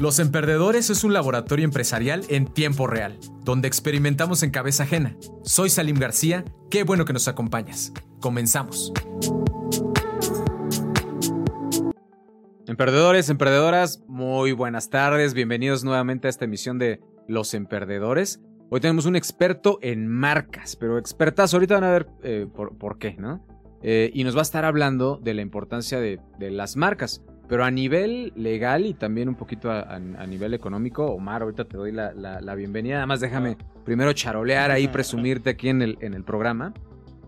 Los Emperdedores es un laboratorio empresarial en tiempo real, donde experimentamos en cabeza ajena. Soy Salim García, qué bueno que nos acompañas. Comenzamos. Emperdedores, emperdedoras, muy buenas tardes, bienvenidos nuevamente a esta emisión de Los Emperdedores. Hoy tenemos un experto en marcas, pero expertas, ahorita van a ver eh, por, qué, ¿no? Eh, y nos va a estar hablando de la importancia de las marcas. Pero a nivel legal y también un poquito a, nivel económico, Omar, ahorita te doy la, bienvenida. Además, déjame primero charolear ahí, presumirte aquí en el, en el programa.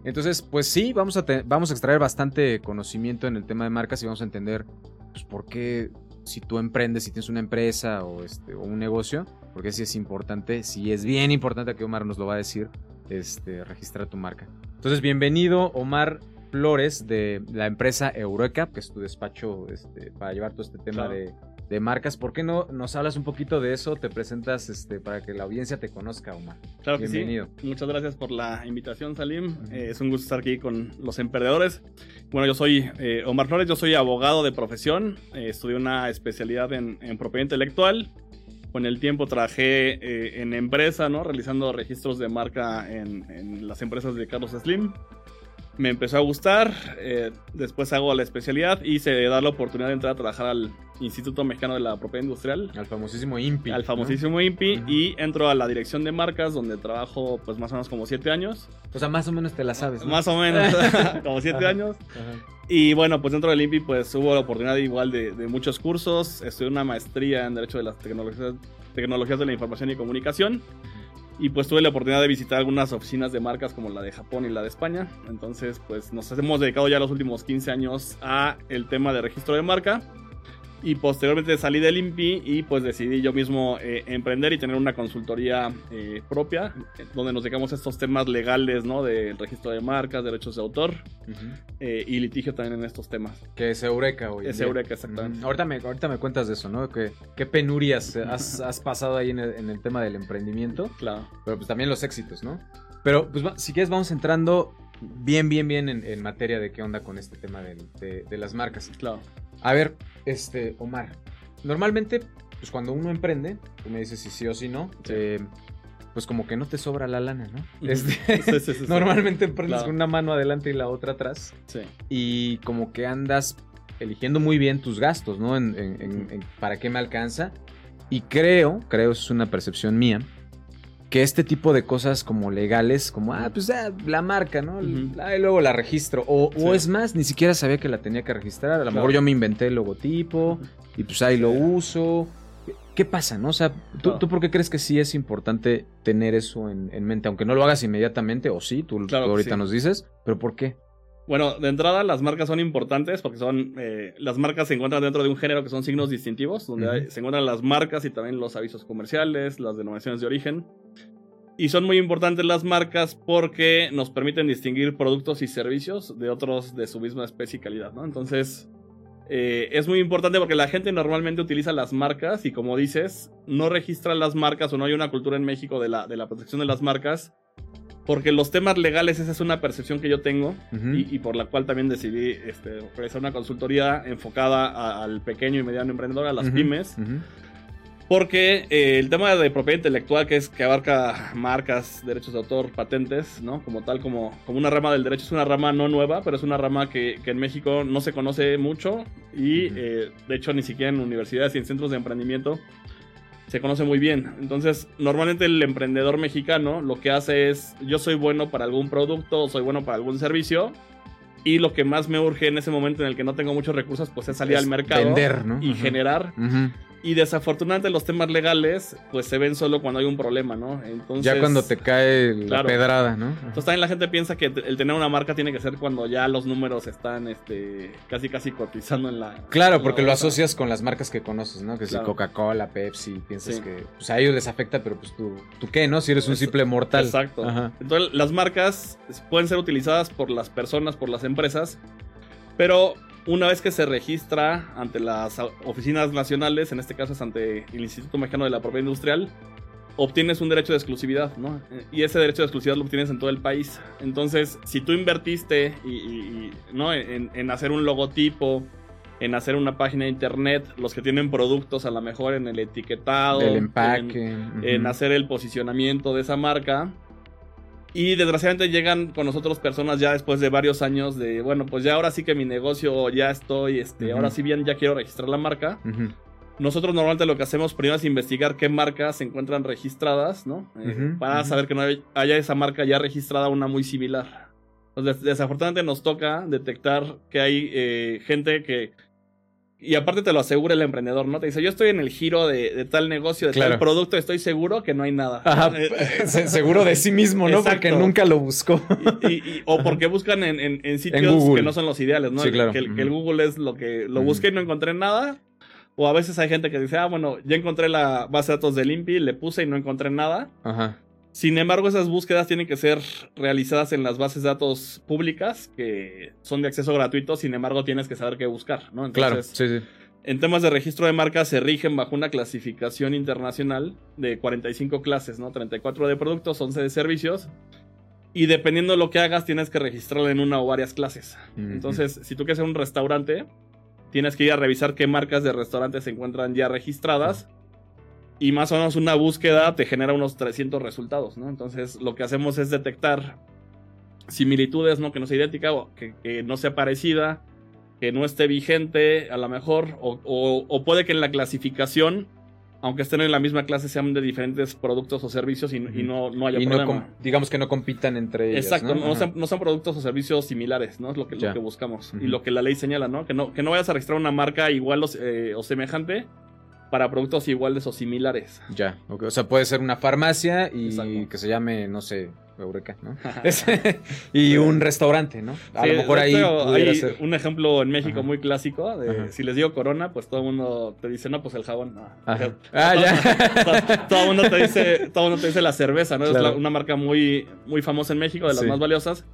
Entonces, pues sí, vamos a, vamos a extraer bastante conocimiento en el tema de marcas y vamos a entender pues, por qué si tú emprendes, si tienes una empresa o, este, o un negocio, porque sí es importante, sí es bien importante que Omar nos lo va a decir, este, registrar tu marca. Entonces, bienvenido, Omar. Flores de la empresa Eureka, que es tu despacho este, para llevar todo este tema de, marcas. ¿Por qué no nos hablas un poquito de eso? Te presentas este, para que la audiencia te conozca, Omar. Claro Bienvenido. sí. Muchas gracias por la invitación, Salim. Eh, es un gusto estar aquí con los emprendedores. Bueno, yo soy eh, Omar Flores, yo soy abogado de profesión. Eh, estudié una especialidad en, propiedad intelectual. Con el tiempo trabajé en empresa, ¿no? Realizando registros de marca en, en las empresas de Carlos Slim me empezó a gustar, eh, después hago la especialidad y se da la oportunidad de entrar a trabajar al Instituto Mexicano de la Propiedad Industrial. Al famosísimo INPI. Al famosísimo INPI y entro a la dirección de marcas donde trabajo pues más o menos como siete años. O sea, más o menos te la sabes. Más o menos, como siete años. Y bueno, pues dentro del INPI pues hubo la oportunidad igual de, muchos cursos, estudié una maestría en Derecho de las Tecnologías, tecnologías de la Información y Comunicación. Y pues tuve la oportunidad de visitar algunas oficinas de marcas como la de Japón y la de España. Entonces, pues nos hemos dedicado ya los últimos 15 años a el tema de registro de marca. Y posteriormente salí del INPI y pues decidí yo mismo eh, emprender y tener una consultoría eh, propia, donde nos dedicamos a estos temas legales, ¿no? Del registro de marcas, derechos de autor eh, y litigio también en estos temas. Que es Eureka hoy. Es Eureka, exactamente. ahorita, me, ahorita me cuentas de eso, ¿no? ¿Qué, qué penurias has, has, pasado ahí en el, en el, tema del emprendimiento? Claro. Pero pues también los éxitos, ¿no? Pero pues si quieres vamos entrando bien, bien, bien en, materia de qué onda con este tema de, de las marcas. Claro. A ver, este, Omar, normalmente, pues cuando uno emprende, tú me dices si sí o si no, eh, pues como que no te sobra la lana, ¿no? Este, normalmente emprendes con una mano adelante y la otra atrás. Sí. Y como que andas eligiendo muy bien tus gastos, ¿no? para qué me alcanza. Y creo, creo, es una percepción mía, que este tipo de cosas como legales, como, ah, pues ah, la marca, ¿no? y luego la registro. O, es más, ni siquiera sabía que la tenía que registrar. A lo mejor yo me inventé el logotipo y pues ahí lo uso. ¿Qué pasa, no? O sea, ¿tú, por qué crees que sí es importante tener eso en, mente? Aunque no lo hagas inmediatamente, o sí, tú, ahorita nos dices, pero ¿por qué? Bueno, de entrada las marcas son importantes porque son eh, las marcas se encuentran dentro de un género que son signos distintivos, donde se encuentran las marcas y también los avisos comerciales, las denominaciones de origen. Y son muy importantes las marcas porque nos permiten distinguir productos y servicios de otros de su misma especie y calidad, ¿no? Entonces, eh, es muy importante porque la gente normalmente utiliza las marcas y como dices, no registra las marcas o no hay una cultura en México de la, de la protección de las marcas porque los temas legales, esa es una percepción que yo tengo y, por la cual también decidí este, realizar una consultoría enfocada al pequeño y mediano emprendedor, a las pymes. Porque eh, el tema de propiedad intelectual, que es que abarca marcas, derechos de autor, patentes, ¿no? Como tal, como, como una rama del derecho, es una rama no nueva, pero es una rama que, en México no se conoce mucho y eh, de hecho ni siquiera en universidades y en centros de emprendimiento se conoce muy bien. Entonces, normalmente el emprendedor mexicano lo que hace es, yo soy bueno para algún producto, soy bueno para algún servicio, y lo que más me urge en ese momento en el que no tengo muchos recursos, pues es salir al mercado vender, ¿no? y generar. Y desafortunadamente los temas legales, pues se ven solo cuando hay un problema, ¿no? Entonces, ya cuando te cae la pedrada, ¿no? Entonces también la gente piensa que el tener una marca tiene que ser cuando ya los números están este, casi casi cotizando en la... Claro, porque lo asocias con las marcas que conoces, ¿no? Que si Coca-Cola, Pepsi, piensas que pues, a ellos les afecta, pero pues tú, ¿tú qué, no? Si eres un simple mortal. Exacto. Entonces las marcas pueden ser utilizadas por las personas, por las empresas, pero una vez que se registra ante las oficinas nacionales, en este caso es ante el Instituto Mexicano de la Propiedad Industrial, obtienes un derecho de exclusividad, ¿no? Y ese derecho de exclusividad lo obtienes en todo el país. Entonces, si tú invertiste y, ¿no? En, hacer un logotipo en hacer una página de internet, los que tienen productos a lo mejor en el etiquetado, el empaque, en, hacer el posicionamiento de esa marca. Y desgraciadamente llegan con nosotros personas ya después de varios años de, bueno, pues ya ahora sí que mi negocio ya estoy, este, ahora sí bien ya quiero registrar la marca. Nosotros normalmente lo que hacemos primero es investigar qué marcas se encuentran registradas, ¿no? Eh, para saber que no haya esa marca ya registrada una muy similar. Entonces, desafortunadamente nos toca detectar que hay eh, gente que y aparte te lo asegura el emprendedor, ¿no? Te dice, yo estoy en el giro de, tal negocio, de tal producto, estoy seguro que no hay nada. Ajá, seguro de sí mismo, ¿no? Porque nunca lo buscó. o porque buscan en, sitios que no son los ideales, ¿no? Sí, claro. que, el, Google es lo que lo busqué y no encontré nada. O a veces hay gente que dice, ah, bueno, ya encontré la base de datos del INPI, le puse y no encontré nada. Ajá. Sin embargo, esas búsquedas tienen que ser realizadas en las bases de datos públicas, que son de acceso gratuito, sin embargo, tienes que saber qué buscar, ¿no? claro, sí, sí. En temas de registro de marcas se rigen bajo una clasificación internacional de 45 clases, ¿no? 34 de productos, 11 de servicios. Y dependiendo de lo que hagas, tienes que registrarlo en una o varias clases. Entonces, si tú quieres ser un restaurante, tienes que ir a revisar qué marcas de restaurantes se encuentran ya registradas y más o menos una búsqueda te genera unos 300 resultados, ¿no? Entonces lo que hacemos es detectar similitudes, ¿no? Que no sea idéntica o que, no sea parecida, que no esté vigente a lo mejor, o, puede que en la clasificación, aunque estén en la misma clase, sean de diferentes productos o servicios y, no, no, haya problema. digamos que no compitan entre ellos. Exacto, no, son, productos o servicios similares, ¿no? Es lo que, lo que buscamos. Y lo que la ley señala, ¿no? Que, ¿no? que no vayas a registrar una marca igual o eh, semejante para productos iguales o similares. Ya, o sea, puede ser una farmacia y que se llame, no sé, Eureka, ¿no? y un restaurante, ¿no? A lo mejor ahí hay un ejemplo en México muy clásico de si les digo Corona, pues todo el mundo te dice, "No, pues el jabón." ah, ya. Todo, el mundo te dice, todo mundo te dice la cerveza, ¿no? Es una marca muy muy famosa en México, de las más valiosas.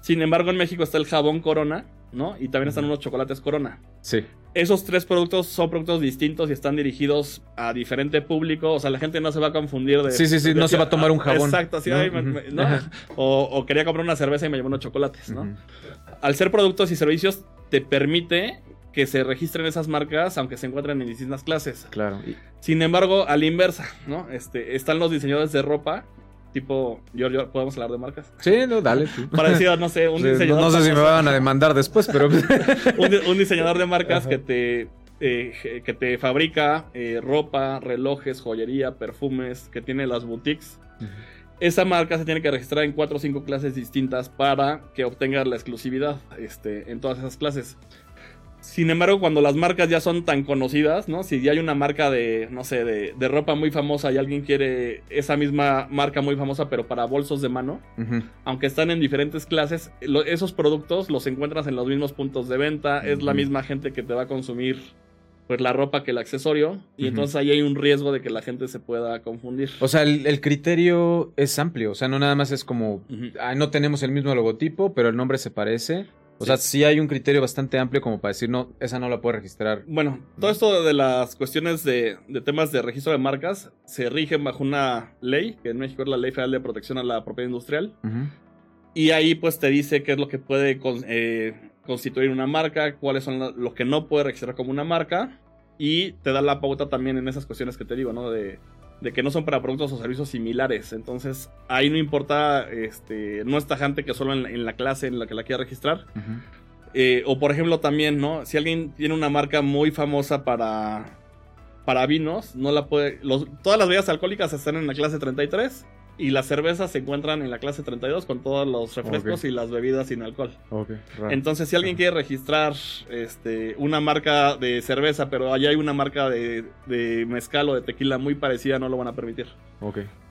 Sin embargo, en México está el jabón Corona, ¿no? Y también están unos chocolates Corona. Sí. Esos tres productos son productos distintos y están dirigidos a diferente público. O sea, la gente no se va a confundir de. Sí, sí, sí, no se va a tomar un jabón. Exacto, así, ¿no? o, quería comprar una cerveza y me llevó unos chocolates, ¿no? Al ser productos y servicios, te permite que se registren esas marcas aunque se encuentren en distintas clases. Claro. Sin embargo, a la inversa, ¿no? Este, están los diseñadores de ropa tipo, yo, ¿podemos hablar de marcas? Sí, no, dale. Parecido, no sé, un diseñador. No sé si me van a demandar después, pero. un, diseñador de marcas que te, eh, que te fabrica eh, ropa, relojes, joyería, perfumes, que tiene las boutiques. Esa marca se tiene que registrar en cuatro o cinco clases distintas para que obtenga la exclusividad este, en todas esas clases. Sin embargo, cuando las marcas ya son tan conocidas, ¿no? Si ya hay una marca de, no sé, de, ropa muy famosa y alguien quiere esa misma marca muy famosa, pero para bolsos de mano, aunque están en diferentes clases, esos productos los encuentras en los mismos puntos de venta, es la misma gente que te va a consumir pues la ropa que el accesorio y entonces ahí hay un riesgo de que la gente se pueda confundir. O sea, el, criterio es amplio, o sea, no nada más es como, no tenemos el mismo logotipo, pero el nombre se parece. O sea, sí hay un criterio bastante amplio como para decir, no, esa no la puede registrar. Bueno, todo esto de las cuestiones de, temas de registro de marcas se rigen bajo una ley, que en México es la Ley Federal de Protección a la Propiedad Industrial. Y ahí pues te dice qué es lo que puede eh, constituir una marca, cuáles son lo que no puede registrar como una marca. Y te da la pauta también en esas cuestiones que te digo, ¿no? De de que no son para productos o servicios similares. Entonces, ahí no importa, este, no es tajante que solo en la, clase en la que la quiera registrar. Eh, o por ejemplo también, ¿no? Si alguien tiene una marca muy famosa para, para vinos, no la puede... todas las bebidas alcohólicas están en la clase 33 y las cervezas se encuentran en la clase 32 con todos los refrescos y las bebidas sin alcohol. Entonces, si alguien quiere registrar este, una marca de cerveza, pero allá hay una marca de, mezcal o de tequila muy parecida, no lo van a permitir.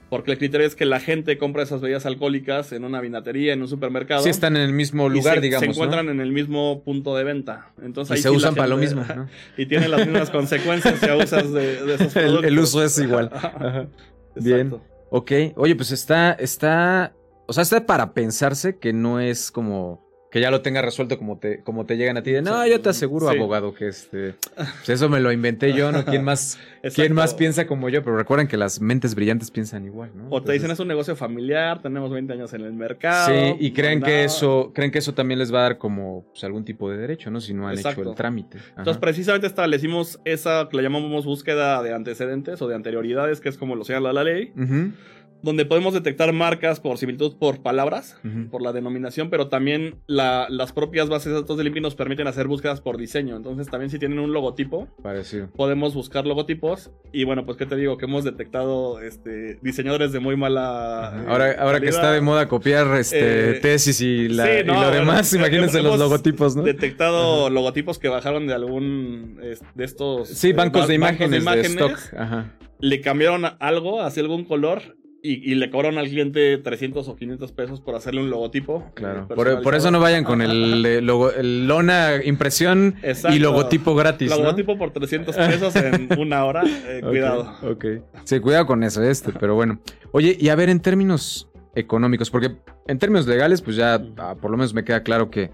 Porque el criterio es que la gente compra esas bebidas alcohólicas en una vinatería, en un supermercado. Sí, están en el mismo lugar, digamos. Se encuentran en el mismo punto de venta. Entonces, y se usan para lo mismo. y tienen las mismas consecuencias si usas de, esos productos. El, uso es igual. Bien. Ok, oye, pues está, está, o sea, está para pensarse que no es como que ya lo tenga resuelto como te, como te llegan a ti. De, no, yo te aseguro, abogado, que este, pues eso me lo inventé yo, ¿no? ¿Quién más, ¿quién más piensa como yo? Pero recuerden que las mentes brillantes piensan igual, ¿no? O te dicen es un negocio familiar, tenemos 20 años en el mercado. Sí, y creen que eso, creen que eso también les va a dar como pues, algún tipo de derecho, ¿no? Si no han hecho el trámite. Entonces, precisamente establecimos esa que le llamamos búsqueda de antecedentes o de anterioridades, que es como lo señala la ley donde podemos detectar marcas por similitud por palabras, por la denominación, pero también las propias bases de datos del INPI nos permiten hacer búsquedas por diseño. Entonces, también si tienen un logotipo, Parecido. podemos buscar logotipos. Y bueno, pues, ¿qué te digo? Que hemos detectado este, diseñadores de muy mala. Eh, ahora ahora que está de moda copiar este, eh, tesis y, lo demás, imagínense los logotipos, ¿no? detectado logotipos que bajaron de algún de estos. Sí, bancos, de, imágenes, de stock. Le cambiaron algo, hacia algún color y, le cobran al cliente 300 o 500 pesos por hacerle un logotipo. Claro. Por, eso no vayan con el, logo, el lona impresión y logotipo gratis. Logotipo por 300 pesos en una hora. Eh, cuidado. Ok. Sí, cuidado con eso, este, pero bueno. Oye, y a ver, en términos económicos, porque en términos legales, pues ya ah, por lo menos me queda claro que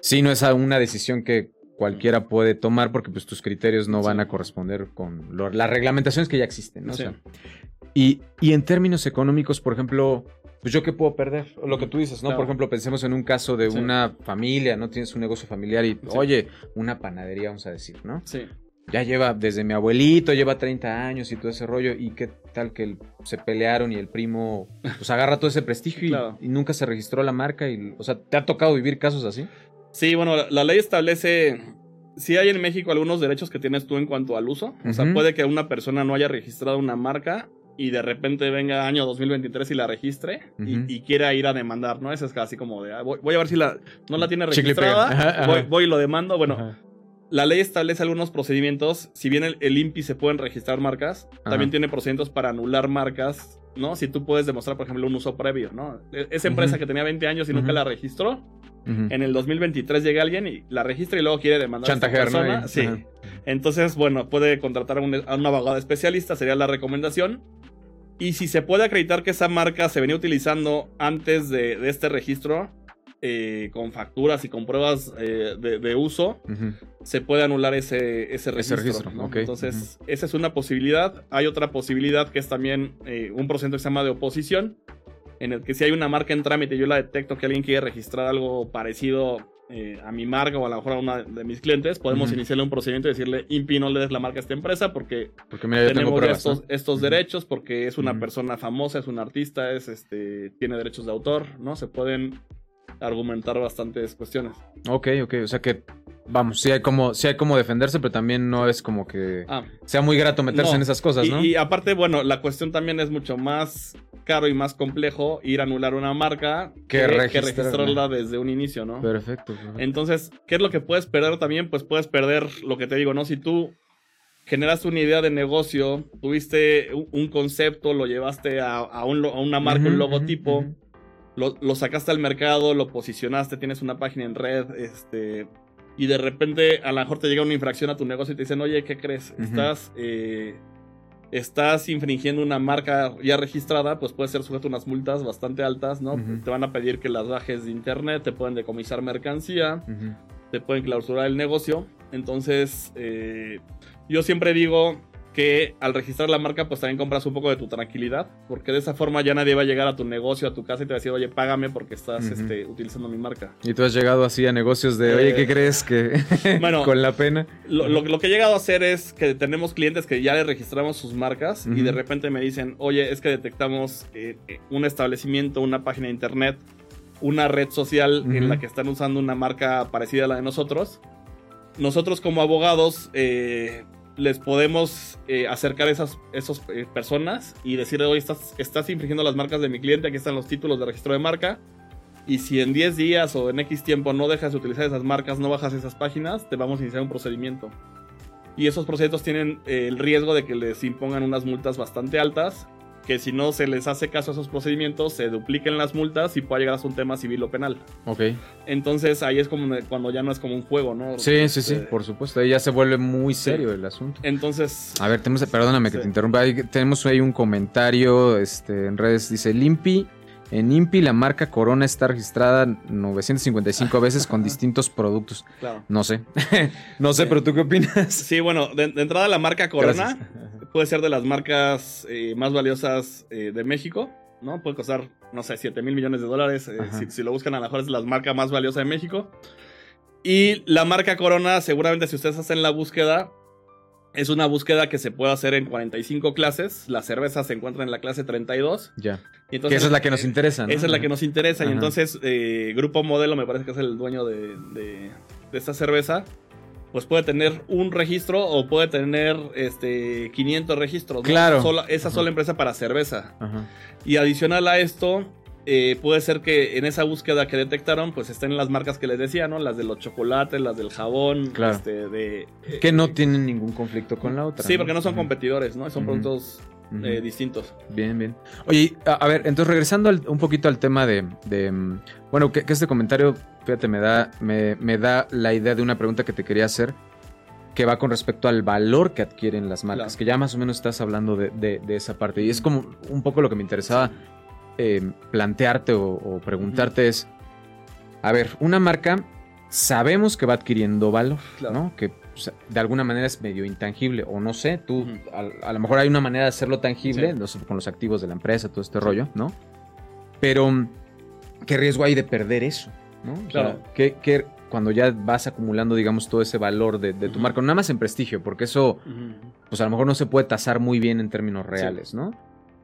sí no es una decisión que cualquiera puede tomar porque pues tus criterios no van a corresponder con las reglamentaciones que ya existen, ¿no? O sea, y, en términos económicos, por ejemplo, pues yo qué puedo perder, lo que tú dices, ¿no? Por ejemplo, pensemos en un caso de una familia, ¿no? Tienes un negocio familiar y, oye, una panadería, vamos a decir, ¿no? Sí. Ya lleva desde mi abuelito, lleva 30 años y todo ese rollo, y qué tal que se pelearon y el primo, pues agarra todo ese prestigio y, nunca se registró la marca y, o sea, ¿te ha tocado vivir casos así? Sí, bueno, la ley establece sí hay en México algunos derechos que tienes tú en cuanto al uso. O sea, puede que una persona no haya registrado una marca y de repente venga año 2023 y la registre y, quiera ir a demandar, ¿no? Eso es casi como de, ah, voy, a ver si la, no la tiene registrada, Voy, y lo demando. Bueno, la ley establece algunos procedimientos. Si bien el, INPI se pueden registrar marcas, también tiene procedimientos para anular marcas, ¿no? Si tú puedes demostrar, por ejemplo, un uso previo, ¿no? E, esa empresa que tenía 20 años y nunca la registró, en el 2023 llega alguien y la registra y luego quiere demandar a esta persona. Sí. Entonces, bueno, puede contratar a un, a un abogado especialista, sería la recomendación. Y si se puede acreditar que esa marca se venía utilizando antes de, este registro, eh, con facturas y con pruebas eh, de, uso, se puede anular ese, ese registro. Entonces, esa es una posibilidad. Hay otra posibilidad que es también eh, un procedimiento que se llama de oposición, en el que si hay una marca en trámite y yo la detecto que alguien quiere registrar algo parecido eh, a mi marca o a lo mejor a una de mis clientes, podemos iniciarle un procedimiento y decirle, Impi, no le des la marca a esta empresa porque, tenemos estos, estos derechos, porque es una persona famosa, es un artista, es este tiene derechos de autor, ¿no? Se pueden argumentar bastantes cuestiones. Ok, ok, o sea que vamos, sí hay como, sí hay como defenderse, pero también no es como que ah. sea muy grato meterse en esas cosas, ¿no? Y, aparte, bueno, la cuestión también es mucho más caro y más complejo ir a anular una marca que, registrarla. desde un inicio, ¿no? Perfecto, Entonces, ¿qué es lo que puedes perder también? Pues puedes perder lo que te digo, ¿no? Si tú generaste una idea de negocio, tuviste un concepto, lo llevaste a, una marca, un logotipo. Lo, lo, sacaste al mercado, lo posicionaste, tienes una página en red, este, y de repente a lo mejor te llega una infracción a tu negocio y te dicen, oye, ¿qué crees? Estás, eh, estás infringiendo una marca ya registrada, pues puede ser sujeto a unas multas bastante altas, ¿no? Te van a pedir que las bajes de internet, te pueden decomisar mercancía, te pueden clausurar el negocio. Entonces, eh, yo siempre digo, que al registrar la marca pues también compras un poco de tu tranquilidad, porque de esa forma ya nadie va a llegar a tu negocio, a tu casa y te va a decir, oye, págame porque estás este, utilizando mi marca. Y tú has llegado así a negocios de, oye, ¿qué eh, crees que bueno, con la pena? Lo, que he llegado a hacer es que tenemos clientes que ya le registramos sus marcas y de repente me dicen, oye, es que detectamos eh, eh, un establecimiento, una página de internet, una red social en la que están usando una marca parecida a la de nosotros. Nosotros como abogados... Eh, les podemos eh, acercar a esas, eh, personas y decirle, oye, estás, estás infringiendo las marcas de mi cliente, aquí están los títulos de registro de marca. Y si en 10 días o en X tiempo no dejas de utilizar esas marcas, no bajas esas páginas, te vamos a iniciar un procedimiento. Y esos procedimientos tienen eh, el riesgo de que les impongan unas multas bastante altas que si no se les hace caso a esos procedimientos, se dupliquen las multas y pueda llegar a un tema civil o penal. Ok. Entonces ahí es como cuando ya no es como un juego, ¿no? Sí, sí, sí, por supuesto. Ahí ya se vuelve muy serio el asunto. Entonces. A ver, tenemos, perdóname que te interrumpa. tenemos ahí un comentario este, en redes. Dice Limpi. En INPI la marca Corona está registrada 955 veces con distintos productos. Claro. No sé. no sé, Sí. pero ¿tú qué opinas? Sí, bueno, de, de entrada la marca Corona Gracias. puede ser de las marcas eh, más valiosas eh, de México, ¿no? Puede costar, no sé, 7 mil millones de dólares. eh, si, si lo buscan, a lo mejor es la marca más valiosa de México. Y la marca Corona, seguramente si ustedes hacen la búsqueda, es una búsqueda que se puede hacer en 45 clases. La cerveza se encuentra en la clase 32. Ya. Y entonces, que esa es la que nos interesa, ¿no? Esa es la que nos interesa. Y entonces, eh, Grupo Modelo, me parece que es el dueño de, de- de esta cerveza. Pues puede tener un registro o puede tener este 500 registros. ¿no? Claro. Sola- esa Ajá. sola empresa para cerveza. Ajá. Y adicional a esto, eh, puede ser que en esa búsqueda que detectaron, pues estén las marcas que les decía, ¿no? Las de los chocolates, las del jabón. Claro. este, de, Que no tienen ningún conflicto con la otra. Sí, porque no son competidores, ¿no? Son productos eh, distintos. Bien, bien. Oye, a, a ver, entonces regresando al- un poquito al tema de, de, bueno, que, que este comentario, fíjate, me da, me, me da la idea de una pregunta que te quería hacer, que va con respecto al valor que adquieren las marcas, Claro. que ya más o menos estás hablando de, de- de esa parte. Y es como un poco lo que me interesaba eh, plantearte o, o preguntarte es, a ver, una marca sabemos que va adquiriendo valor, Claro. ¿no? Que de alguna manera es medio intangible, o no sé, tú, a, a lo mejor hay una manera de hacerlo tangible, Sí. no sé, con los activos de la empresa, todo este rollo, ¿no? Pero, ¿qué riesgo hay de perder eso? ¿no? O sea, Claro. ¿qué- qué- cuando ya vas acumulando, digamos, todo ese valor de, de tu marca, nada más en prestigio, porque eso, pues a lo mejor no se puede tasar muy bien en términos reales, ¿no?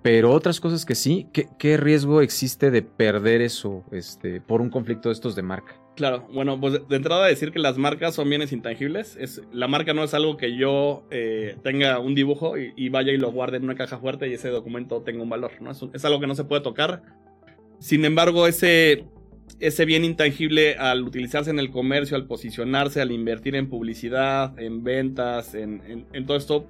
Pero otras cosas que sí, ¿qué, qué riesgo existe de perder eso este, por un conflicto de estos de marca? Claro, bueno, pues de- entrada decir que las marcas son bienes intangibles. Es, la marca no es algo que yo eh, tenga un dibujo y, y vaya y lo guarde en una caja fuerte y ese documento tenga un valor, ¿no? Es, un- es algo que no se puede tocar. Sin embargo, ese, ese bien intangible al utilizarse en el comercio, al posicionarse, al invertir en publicidad, en ventas, en, en- en todo esto,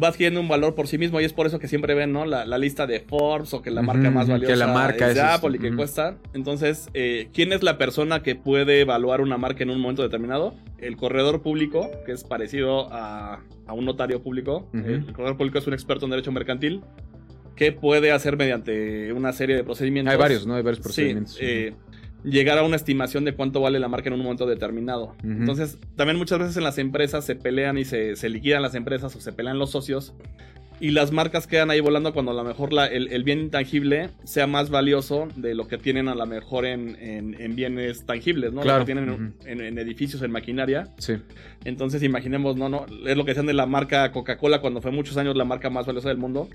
va adquiriendo un valor por sí mismo y es por eso que siempre ven, ¿no? La, la lista de Forbes o que la marca más que valiosa la marca es es Apple y que cuesta. Entonces, eh, ¿quién es la persona que puede evaluar una marca en un momento determinado? El corredor público, que es parecido a, a un notario público. El corredor público es un experto en derecho mercantil que puede hacer mediante una serie de procedimientos. Hay varios, ¿no? Hay varios Sí, procedimientos. eh, llegar a una estimación de cuánto vale la marca en un momento determinado. Entonces, también muchas veces en las empresas se pelean y se, se liquidan las empresas o se pelean los socios. Y las marcas quedan ahí volando cuando a lo mejor la- el, el bien intangible sea más valioso de lo que tienen a lo mejor en, en- en bienes tangibles, ¿no? Claro. Lo que tienen en- Ujú. en, en edificios, en maquinaria. Sí. Entonces imaginemos, no, no, es lo que decían de la marca Coca-Cola cuando fue muchos años la marca más valiosa del mundo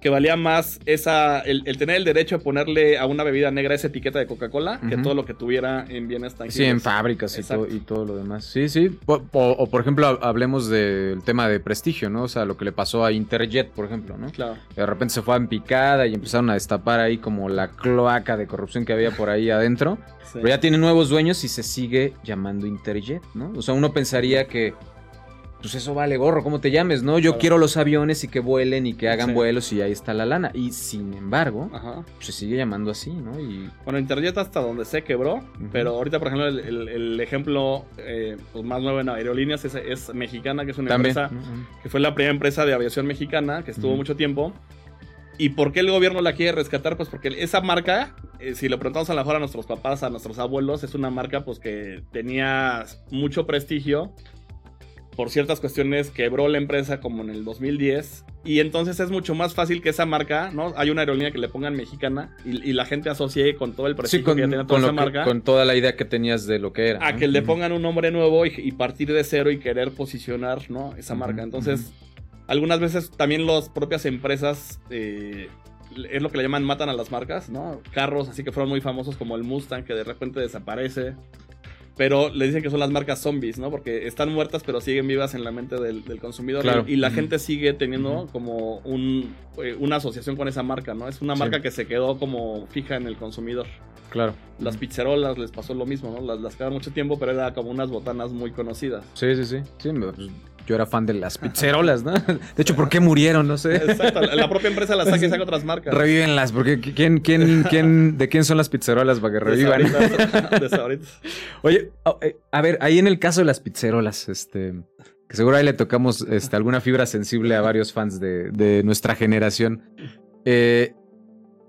que valía más esa el, el tener el derecho de ponerle a una bebida negra esa etiqueta de Coca-Cola que todo lo que tuviera en bienes tangibles. Sí, en fábricas y todo, y todo lo demás. Sí, sí. O, o- o, por ejemplo, ha- hablemos del tema de prestigio, ¿no? O sea, lo que le pasó a Interjet, por ejemplo, ¿no? Claro. De repente se fue en picada y empezaron a destapar ahí como la cloaca de corrupción que había por ahí adentro. sí. Pero ya tiene nuevos dueños y se sigue llamando Interjet, ¿no? O sea, uno pensaría que, pues eso vale gorro, ¿cómo te llames, no? Yo Claro. quiero los aviones y que vuelen y que hagan Sí. vuelos y ahí está la lana. Y sin embargo, Ajá. pues, se sigue llamando así, ¿no? Y Bueno, Interjet hasta donde se quebró, pero ahorita, por ejemplo, el, el- el ejemplo eh, pues, más nuevo en aerolíneas es, es Mexicana, que es una también. empresa Ujú. que fue la primera empresa de aviación mexicana que estuvo Ujú. mucho tiempo. ¿Y por qué el gobierno la quiere rescatar? Pues porque esa marca, eh, si lo preguntamos a lo mejor a nuestros papás, a nuestros abuelos, es una marca pues que tenía mucho prestigio. Por ciertas cuestiones quebró la empresa como en el 2010. Y entonces es mucho más fácil que esa marca, ¿no? Hay una aerolínea que le pongan mexicana y, y la gente asocie con todo el prestigio Sí, con, que ya tenía toda esa que- marca. con toda la idea que tenías de lo que era. A ¿no? que le pongan un nombre nuevo y, y partir de cero y querer posicionar, ¿no? Esa marca. Entonces, algunas veces también las propias empresas eh, es lo que le llaman matan a las marcas, ¿no? Carros así que fueron muy famosos como el Mustang que de repente desaparece. Pero le dicen que son las marcas zombies, ¿no? Porque están muertas pero siguen vivas en la mente del, del consumidor. Claro. Y, y la gente sigue teniendo como un, eh, una asociación con esa marca, ¿no? Es una Sí. marca que se quedó como fija en el consumidor. Claro. Las pizzerolas les pasó lo mismo, ¿no? Las, las quedaron mucho tiempo, pero era como unas botanas muy conocidas. Sí, sí, sí. Sí, pues, yo era fan de las pizzerolas, ¿no? De hecho, ¿por qué murieron? No sé. Exacto, la propia empresa las saca y saca otras marcas. Revívenlas, porque ¿quién, quién, quién, ¿de quién son las pizzerolas para que revivan? sabritas, de sabritas. Oye, a, eh, a ver, ahí en el caso de las pizzerolas, este, que seguro ahí le tocamos este, alguna fibra sensible a varios fans de, de nuestra generación. Eh,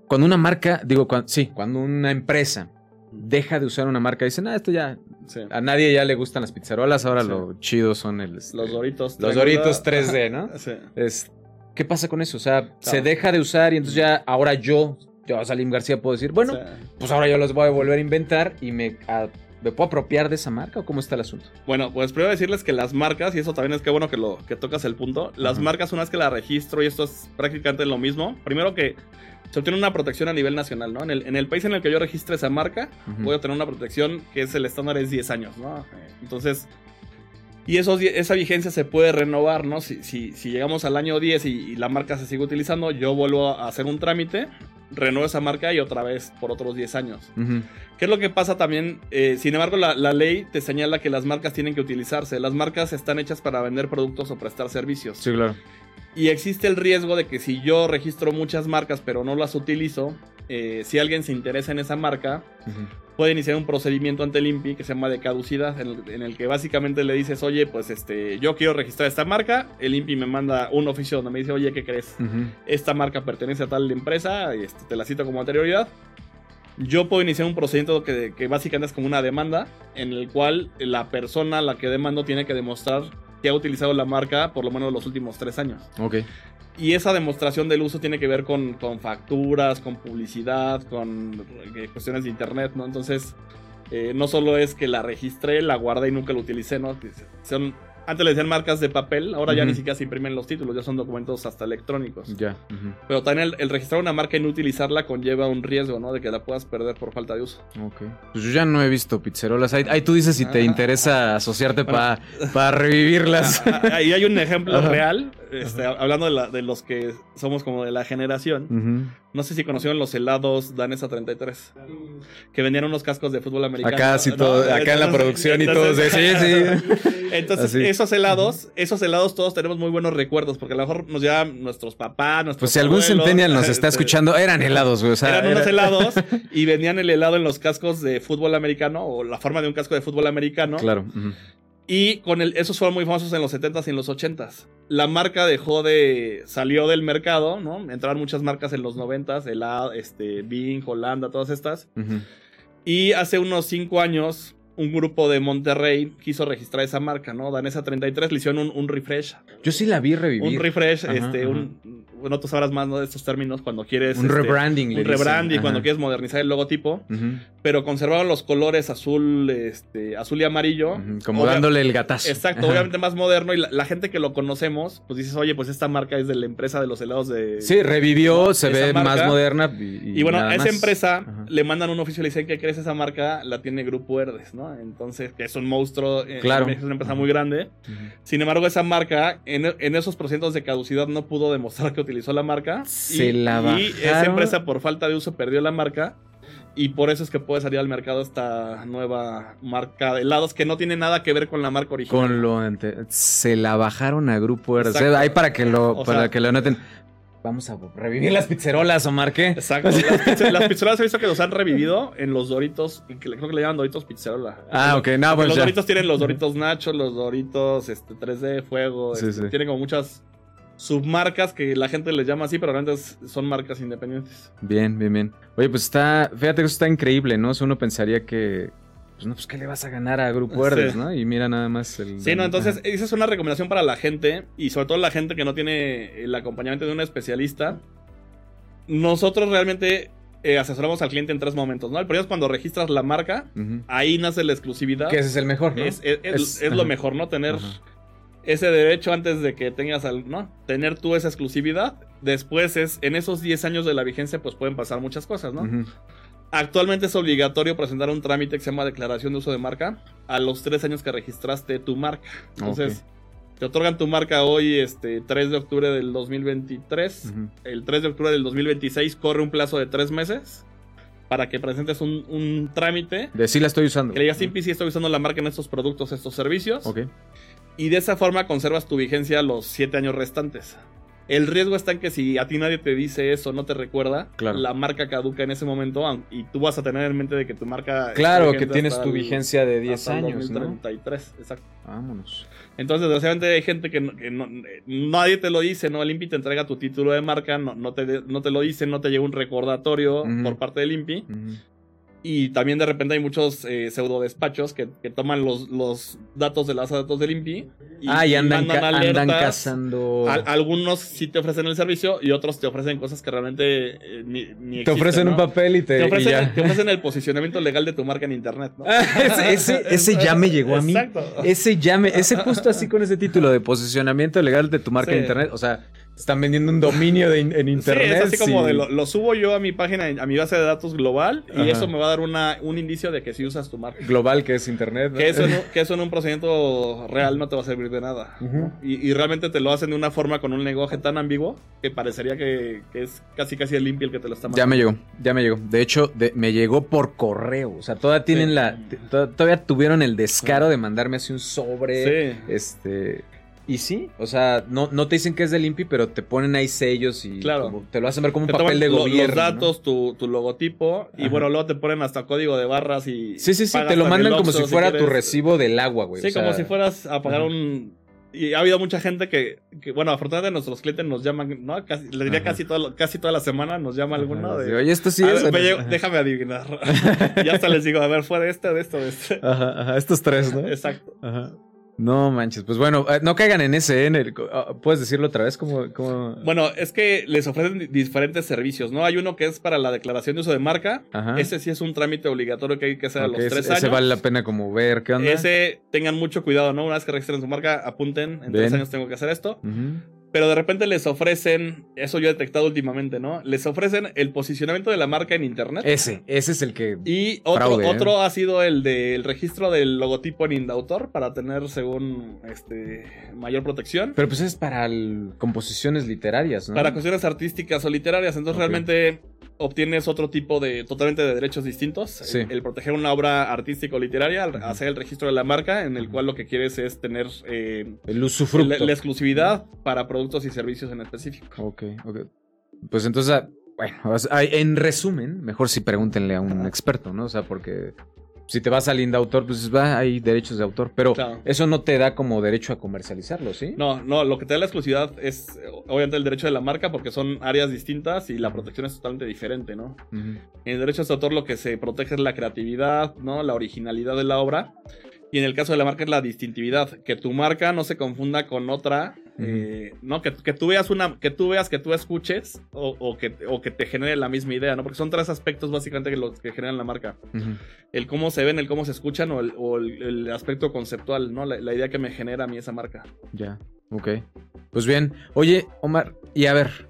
cuando una marca, digo, sí, cuando una empresa deja de usar una marca, dicen, ah, esto ya, a nadie ya le gustan las pizzerolas, ahora lo chido son el, los Doritos. Los Doritos 3D, ¿no? sí. Es, ¿Qué pasa con eso? O sea, se deja de usar y entonces ya ahora yo, yo, Salim García, puedo decir, bueno, pues ahora yo los voy a volver a inventar y me... ¿Me puedo apropiar de esa marca o cómo está el asunto? Bueno, pues primero decirles que las marcas, y eso también es que bueno que lo que tocas el punto, las marcas una vez que la registro, y esto es prácticamente lo mismo, primero que se obtiene una protección a nivel nacional, ¿no? En el, en el país en el que yo registre esa marca, voy a tener una protección que es el estándar es 10 años, ¿no? Entonces, y esa vigencia se puede renovar, ¿no? Si, si, si llegamos al año 10 y, la marca se sigue utilizando, yo vuelvo a hacer un trámite, renuevo esa marca y otra vez por otros 10 años. ¿Qué es lo que pasa también? Eh, sin embargo, la, la, ley te señala que las marcas tienen que utilizarse. Las marcas están hechas para vender productos o prestar servicios. Sí, claro. Y existe el riesgo de que si yo registro muchas marcas pero no las utilizo, eh, si alguien se interesa en esa marca, puede iniciar un procedimiento ante el INPI que se llama de caducidad, en el, que básicamente le dices, oye, pues este, yo quiero registrar esta marca, el INPI me manda un oficio donde me dice, oye, ¿qué crees? Esta marca pertenece a tal empresa, y este, te la cito como anterioridad. Yo puedo iniciar un procedimiento que, que básicamente es como una demanda, en el cual la persona a la que demando tiene que demostrar que ha utilizado la marca por lo menos los últimos tres años. Ok. Y esa demostración del uso tiene que ver con, con facturas, con publicidad, con eh, cuestiones de internet, ¿no? Entonces, eh, no solo es que la registré, la guardé y nunca la utilicé, ¿no? Son antes le decían marcas de papel, ahora ya ni siquiera se imprimen los títulos, ya son documentos hasta electrónicos. Ya. Pero también el, registrar una marca y no utilizarla conlleva un riesgo, ¿no? De que la puedas perder por falta de uso. Ok. Pues yo ya no he visto pizzerolas. Ahí, tú dices si te interesa asociarte para revivirlas. Ah, ah, ahí hay un ejemplo real, este, hablando de, la, de, los que somos como de la generación. No sé si conocieron los helados Danesa 33. Que vendían unos cascos de fútbol americano. Acá sí todo, acá en la producción y todo. Sí, sí. Entonces, esos helados, esos helados todos tenemos muy buenos recuerdos, porque a lo mejor nos llevan nuestros papás, nuestros Pues si algún centennial nos está este, escuchando, eran helados, güey. O sea, eran unos helados y vendían el helado en los cascos de fútbol americano, o la forma de un casco de fútbol americano. Claro. Y con el, esos fueron muy famosos en los 70s y en los 80s. La marca dejó de. salió del mercado, ¿no? Entraron muchas marcas en los 90s, el este, Bing, Holanda, todas estas. Y hace unos 5 años un grupo de Monterrey quiso registrar esa marca, ¿no? Danesa 33 le hicieron un, refresh. Yo sí la vi revivir. Un refresh, este, un. Bueno, tú sabrás más de estos términos cuando quieres. Un este, rebranding, Un rebranding, cuando quieres modernizar el logotipo. Pero conservaron los colores azul, este, azul y amarillo. Como dándole el gatazo. Exacto, obviamente más moderno. Y la, gente que lo conocemos, pues dices, oye, pues esta marca es de la empresa de los helados de. Sí, revivió, se ve más moderna. Y, bueno, a esa empresa le mandan un oficio y le dicen que crees esa marca, la tiene Grupo Herdes, ¿no? Entonces, que es un monstruo, eh, claro. es una empresa muy grande. Sin embargo, esa marca, en, esos procedimientos de caducidad, no pudo demostrar que utilizó la marca. Se y, la Y esa empresa, por falta de uso, perdió la marca. Y por eso es que puede salir al mercado esta nueva marca de helados que no tiene nada que ver con la marca original. Con lo se la bajaron a Grupo RC. Ahí para que lo, para que lo noten. Vamos a revivir las pizzerolas, Omar, ¿qué? Exacto. Las, pizzerolas he visto que los han revivido en los Doritos, que creo que le llaman Doritos Pizzerola. Ah, ok, no, pues Los Doritos tienen los Doritos Nacho, los Doritos este, 3D, Fuego. Este, tienen como muchas submarcas que la gente les llama así, pero realmente son marcas independientes. Bien, bien, bien. Oye, pues está, fíjate que eso está increíble, ¿no? uno pensaría que, pues no, pues ¿qué le vas a ganar a Grupo Verdes, no? Y mira nada más el... Sí, no, entonces esa es una recomendación para la gente y sobre todo la gente que no tiene el acompañamiento de un especialista. Nosotros realmente eh, asesoramos al cliente en tres momentos, ¿no? El primero es cuando registras la marca, ahí nace la exclusividad. Que ese es el mejor, ¿no? Es, lo mejor, ¿no? Tener ese derecho antes de que tengas, al, ¿no? Tener tú esa exclusividad. Después es, en esos 10 años de la vigencia, pues pueden pasar muchas cosas, ¿no? Actualmente es obligatorio presentar un trámite que se llama declaración de uso de marca a los tres años que registraste tu marca. Entonces, te otorgan tu marca hoy, este, 3 de octubre del 2023. El 3 de octubre del 2026 corre un plazo de tres meses para que presentes un, trámite. De si la estoy usando. Que le digas, sí, sí, estoy usando la marca en estos productos, estos servicios. Y de esa forma conservas tu vigencia los siete años restantes. El riesgo está en que si a ti nadie te dice eso, no te recuerda, Claro. la marca caduca en ese momento y tú vas a tener en mente de que tu marca... Claro, que tienes tu vigencia de 10 hasta el años, ¿no? 2033, exacto. Vámonos. Entonces, desgraciadamente hay gente que, no- que no- nadie te lo dice, ¿no? El INPI te entrega tu título de marca, no, no, te, no te lo dice, no te llega un recordatorio por parte del INPI. Ujú. Y también de repente hay muchos eh, pseudo despachos que, que toman los, los datos de la base de datos del INPI. ah, y andan, mandan ca- andan alertas. cazando. Al- algunos sí te ofrecen el servicio y otros te ofrecen cosas que realmente eh, ni, ni te existen, ofrecen ¿no? un papel y te, Te y ofrecen, ya. te ofrecen el posicionamiento legal de tu marca en internet, ¿no? ese, ese- ese ya me llegó a mí. Exacto. Ese ya me, ese justo así con ese título de posicionamiento legal de tu marca Sí. en internet. O sea, están vendiendo un dominio de in- en internet. Sí, es así como de lo, lo subo yo a mi página, a mi base de datos global y Ajá. eso me va a dar una, un indicio de que si usas tu marca. global que es internet. ¿no? Que eso, en un, que eso en un procedimiento real no te va a servir de nada. Y, y realmente te lo hacen de una forma con un lenguaje tan ambiguo que parecería que, que es casi casi el limpio el que te lo está Ya mandando. me llegó, ya me llegó. De hecho, de- me llegó por correo. O sea, todavía tienen Sí. la. Todavía tuvieron el descaro de mandarme así un sobre. Sí. Este. Y sí, o sea, no, no te dicen que es del INPI, pero te ponen ahí sellos y Claro. como- te lo hacen ver como un papel de lo- gobierno. los datos, tu, tu logotipo y bueno, luego te ponen hasta código de barras y... ¿no? Sí, sí, sí, te lo mandan como si fuera tu recibo del agua, güey. Sí, o sea, como si fueras a pagar Ajá. un... Y ha habido mucha gente que, que, bueno, afortunadamente nuestros clientes nos llaman, ¿no? Casi, le diría Ajá. casi, todo, casi toda la semana nos llama alguno de... sí, Oye, esto sí "A es. ver, no?" me déjame adivinar. y hasta les digo, a ver, fue de este, de esto, de este. Ajá, ajá, estos tres, ¿no? Exacto. Ajá. No manches, pues bueno, eh, no caigan en ese, en el- ah, ¿Puedes decirlo otra vez? como Bueno, es que les ofrecen di- diferentes servicios, ¿no? Hay uno que es para la declaración de uso de marca. Ajá. Ese sí es un trámite obligatorio que hay que hacer a los ese- tres ese años. vale la pena como ver qué onda. Ese, tengan mucho cuidado, ¿no? Una vez que registren su marca, apunten, en tres años tengo que hacer esto. Ujú. Pero de repente les ofrecen, eso yo he detectado últimamente, ¿no? Les ofrecen el posicionamiento de la marca en internet. Ese, ese es el que... y otro, fraude, ¿eh? otro ha sido el del registro del logotipo en Indautor para tener, según este, mayor protección. Pero pues es para el- composiciones literarias, ¿no? Para cuestiones artísticas o literarias. Entonces realmente obtienes otro tipo de, totalmente de derechos distintos. Sí. El, el proteger una obra artística o literaria, al hacer el registro de la marca, en el cual lo que quieres es tener eh, El usufructo. la, la exclusividad para productos y servicios en específico. Ok, ok. Pues entonces, ah, bueno, en resumen, mejor si pregúntenle a un experto, ¿no? O sea, porque si te vas al indautor, pues va, hay derechos de autor, pero Claro. eso no te da como derecho a comercializarlo, ¿sí? No, no, lo que te da la exclusividad es obviamente el derecho de la marca porque son áreas distintas y la protección es totalmente diferente, ¿no? Ujú. En el derecho de autor lo que se protege es la creatividad, ¿no? La originalidad de la obra. Y en el caso de la marca es la distintividad, que tu marca no se confunda con otra, eh, ¿no? Que, que tú veas una, que tú veas, que tú escuches o, o que, o que te genere la misma idea, ¿no? Porque son tres aspectos básicamente que los que generan la marca. El cómo se ven, el cómo se escuchan o el, o el- el aspecto conceptual, ¿no? La, la idea que me genera a mí esa marca. Ya, ok. Pues bien, oye, Omar, y a ver,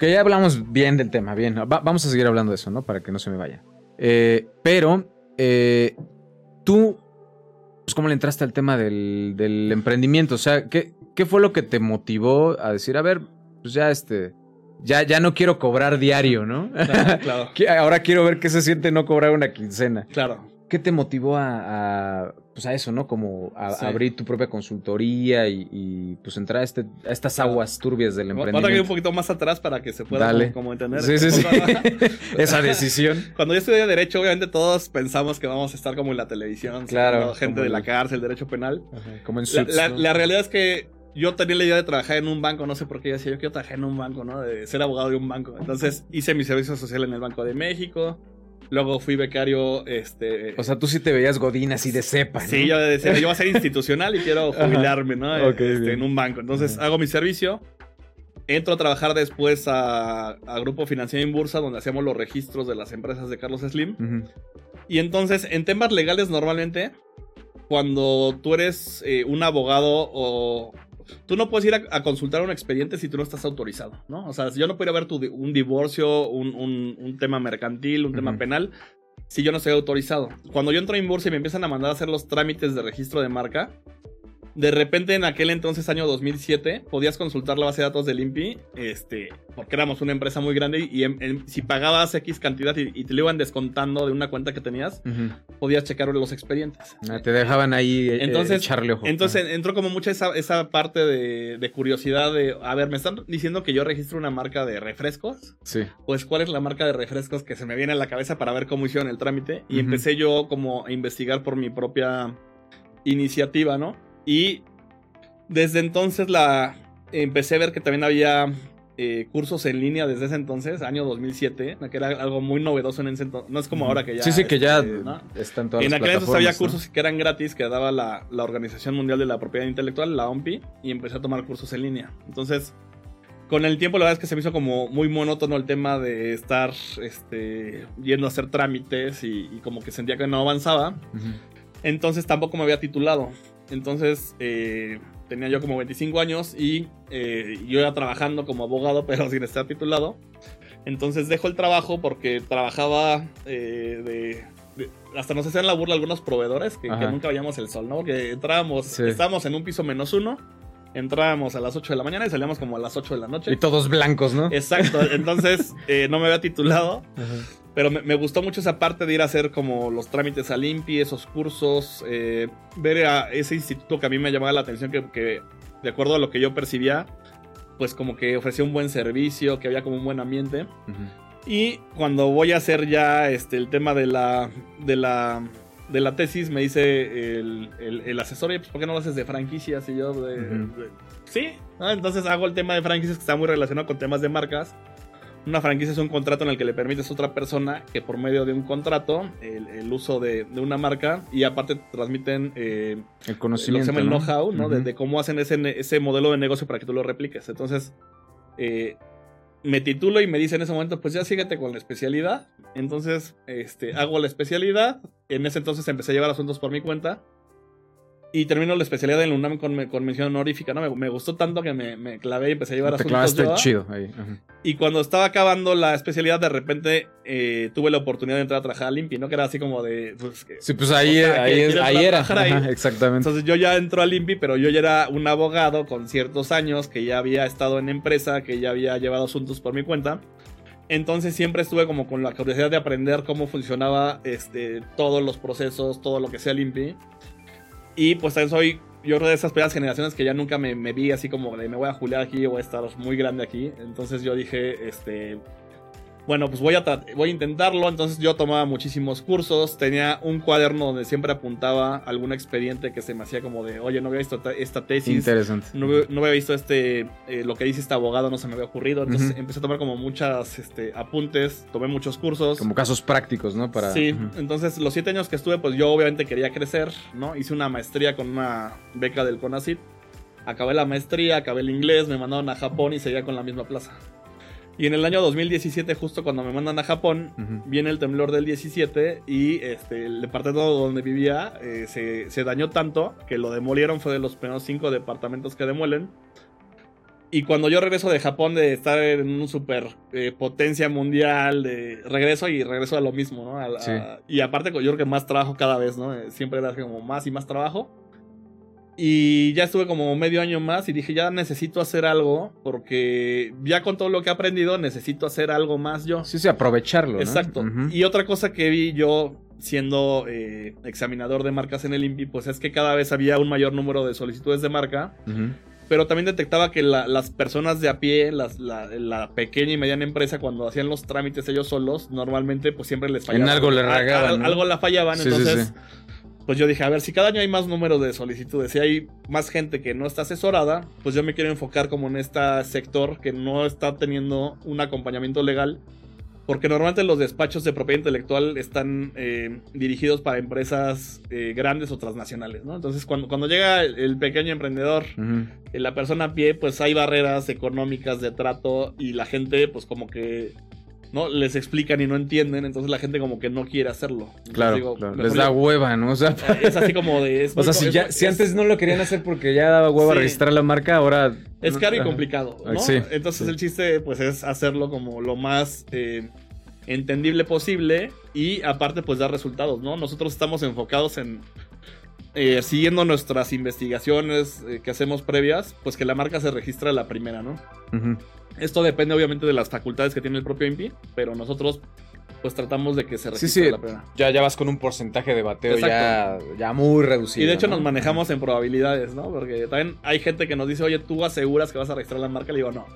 que ya hablamos bien del tema, bien, va- vamos a seguir hablando de eso, ¿no? Para que no se me vaya. Eh, pero, eh, tú, pues, ¿cómo le entraste al tema del, del emprendimiento? O sea, ¿qué, ¿qué fue lo que te motivó a decir, a ver, pues ya este, ya, ya no quiero cobrar diario, ¿no? Claro, Que Ahora quiero ver qué se siente no cobrar una quincena. claro. ¿Qué te motivó a, a, pues a eso, no? Como a, Sí. abrir tu propia consultoría y, y, pues entrar a, este, a estas aguas turbias del Vamos a ir un emprendimiento. poquito más atrás para que se pueda Dale. como, como entender. Sí, sí, sí. Cuando- Esa decisión. Cuando yo estudié Derecho, obviamente todos pensamos que vamos a estar como en la televisión, Claro, gente de la el- cárcel, Derecho Penal. Como en La, Suits, la- ¿no? la realidad es que yo tenía la idea de trabajar en un banco, no sé por qué yo decía, yo quiero trabajar en un banco, ¿no? De ser abogado de un banco. Entonces hice mi servicio social en el Banco de México. Luego fui becario, este... O sea, tú sí te veías godín así de cepa, ¿no? Sí, yo decía, yo voy a ser institucional y quiero jubilarme, ¿no? Ok, Este, en un banco. Entonces Ajá. hago mi servicio. Entro a trabajar después a, a Grupo Financiero en Bursa, donde hacíamos los registros de las empresas de Carlos Slim. Y entonces, en temas legales, normalmente, cuando tú eres eh, un abogado o. Tú no puedes ir a, a consultar un expediente si tú no estás autorizado, ¿no? O sea, yo no puedo ver tu un divorcio, un, un- un tema mercantil, un tema penal, si yo no estoy autorizado. Cuando yo entro en Bursa y me empiezan a mandar a hacer los trámites de registro de marca, de repente en aquel entonces, año 2007, podías consultar la base de datos del INPI, este, porque éramos una empresa muy grande y si pagabas X cantidad y, te lo iban descontando de una cuenta que tenías, podías checar los expedientes. Ah, te dejaban ahí eh, entonces, echarle ojo. Entonces entró como mucha esa, parte de, curiosidad de, a ver, me están diciendo que yo registro una marca de refrescos. Sí. Pues, ¿cuál es la marca de refrescos que se me viene a la cabeza para ver cómo hicieron el trámite? Y empecé yo como a investigar por mi propia iniciativa, ¿no? Y desde entonces la empecé a ver que también había eh, cursos en línea desde ese entonces, año 2007, que era algo muy novedoso en ese entonces. No es como ahora que ya. Sí, sí, que ya este, están todas En aquel entonces había cursos que eran gratis que daba la, la, Organización Mundial de la Propiedad Intelectual, la OMPI, y empecé a tomar cursos en línea. Entonces, con el tiempo, la verdad es que se me hizo como muy monótono el tema de estar este, yendo a hacer trámites y, como que sentía que no avanzaba. Entonces tampoco me había titulado. Entonces eh, tenía yo como 25 años y eh, yo iba trabajando como abogado, pero sin estar titulado. Entonces dejo el trabajo porque trabajaba eh, de, Hasta nos hacían la burla algunos proveedores que, nunca veíamos el sol, ¿no? Que entrábamos, estábamos en un piso menos uno. Entrábamos a las 8 de la mañana y salíamos como a las 8 de la noche. Y todos blancos, ¿no? Exacto. Entonces no me había titulado. Pero me, gustó mucho esa parte de ir a hacer como los trámites al INPI, esos cursos, eh, ver a ese instituto que a mí me llamaba la atención, que, de acuerdo a lo que yo percibía, pues como que ofrecía un buen servicio, que había como un buen ambiente. Y cuando voy a hacer ya este, el tema de la, de la, de la tesis, me dice el, el, asesor, pues ¿por qué no lo haces de franquicias? Y yo, de, sí, entonces hago el tema de franquicias que está muy relacionado con temas de marcas. Una franquicia es un contrato en el que le permites a otra persona que por medio de un contrato, el, uso de, una marca y aparte transmiten eh, el conocimiento. Lo que se llama el know-how, ¿no? de, cómo hacen ese, ese, modelo de negocio para que tú lo repliques. Entonces, eh, me titulo y me dice en ese momento, pues ya síguete con la especialidad. Entonces, este, hago la especialidad. En ese entonces empecé a llevar asuntos por mi cuenta. Y termino la especialidad en la UNAM con, con mención honorífica, ¿no? Me, gustó tanto que me, clavé y empecé a llevar Te asuntos chido ahí. Y cuando estaba acabando la especialidad, de repente eh, tuve la oportunidad de entrar a trabajar a Limpi, ¿no? Que era así como de... Pues, sí, pues ahí, ahí, era. exactamente. Entonces yo ya entro a Limpi, pero yo ya era un abogado con ciertos años, que ya había estado en empresa, que ya había llevado asuntos por mi cuenta. Entonces siempre estuve como con la curiosidad de aprender cómo funcionaba este, todos los procesos, todo lo que sea Limpi. Y pues soy, yo creo de esas primeras generaciones que ya nunca me, vi así como de me voy a juliar aquí voy a estar muy grande aquí. Entonces yo dije, este, bueno, pues voy a, voy a intentarlo. Entonces yo tomaba muchísimos cursos. Tenía un cuaderno donde siempre apuntaba algún expediente que se me hacía como de, oye, no había visto esta tesis. Interesante. No, no había visto este, eh, lo que dice este abogado, no se me había ocurrido. Entonces empecé a tomar como muchas este, apuntes, tomé muchos cursos. Como casos prácticos, ¿no? Para... Sí, entonces los siete años que estuve, pues yo obviamente quería crecer, ¿no? Hice una maestría con una beca del CONACYT. Acabé la maestría, acabé el inglés, me mandaron a Japón y seguía con la misma plaza. Y en el año 2017, justo cuando me mandan a Japón, viene el temblor del 17 y este, el departamento donde vivía eh, se, dañó tanto que lo demolieron, fue de los primeros cinco departamentos que demuelen. Y cuando yo regreso de Japón, de estar en un super eh, potencia mundial, de regreso y regreso a lo mismo, ¿no? y aparte, yo creo que más trabajo cada vez, ¿no? Eh, siempre era como más y más trabajo. Y ya estuve como medio año más y dije, ya necesito hacer algo porque ya con todo lo que he aprendido necesito hacer algo más yo. Sí, sí, aprovecharlo. Exacto. Y otra cosa que vi yo siendo eh, examinador de marcas en el INPI, pues es que cada vez había un mayor número de solicitudes de marca. Pero también detectaba que las personas de a pie, la, pequeña y mediana empresa, cuando hacían los trámites ellos solos, normalmente pues siempre les fallaban. En algo le regaban. Algo la fallaban, entonces pues yo dije, a ver, si cada año hay más número de solicitudes, si hay más gente que no está asesorada, pues yo me quiero enfocar como en este sector que no está teniendo un acompañamiento legal. Porque normalmente los despachos de propiedad intelectual están eh, dirigidos para empresas eh, grandes o transnacionales, ¿no? Entonces, cuando, cuando llega el, pequeño emprendedor, eh, la persona a pie, pues hay barreras económicas de trato y la gente, pues como que ¿no? Les explican y no entienden, entonces la gente como que no quiere hacerlo. claro, les da hueva, ¿no? O sea, es así como de... o sea, si, ya, si antes no lo querían hacer porque ya daba hueva registrar la marca, ahora... Es caro y complicado, ¿no? Sí, entonces el chiste pues es hacerlo como lo más... Eh, entendible posible y aparte pues dar resultados, ¿no? Nosotros estamos enfocados en eh, siguiendo nuestras investigaciones eh, que hacemos previas, pues que la marca se registra la primera, ¿no? Esto depende obviamente de las facultades que tiene el propio INPI, pero nosotros pues tratamos de que se registre la primera. Ya, ya vas con un porcentaje de bateo ya, ya, muy reducido. Y de hecho nos manejamos en probabilidades, ¿no? Porque también hay gente que nos dice, oye, tú aseguras que vas a registrar la marca. Le digo, no.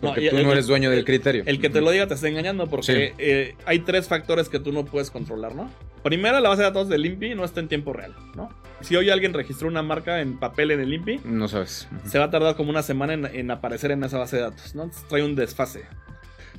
Porque tú no eres dueño del criterio. El, que te lo diga te está engañando porque eh, hay tres factores que tú no puedes controlar, ¿no? Primero, la base de datos del INPI no está en tiempo real, ¿no? Si hoy alguien registró una marca en papel en el INPI, no sabes. Se va a tardar como una semana en, aparecer en esa base de datos, ¿no? trae un desfase.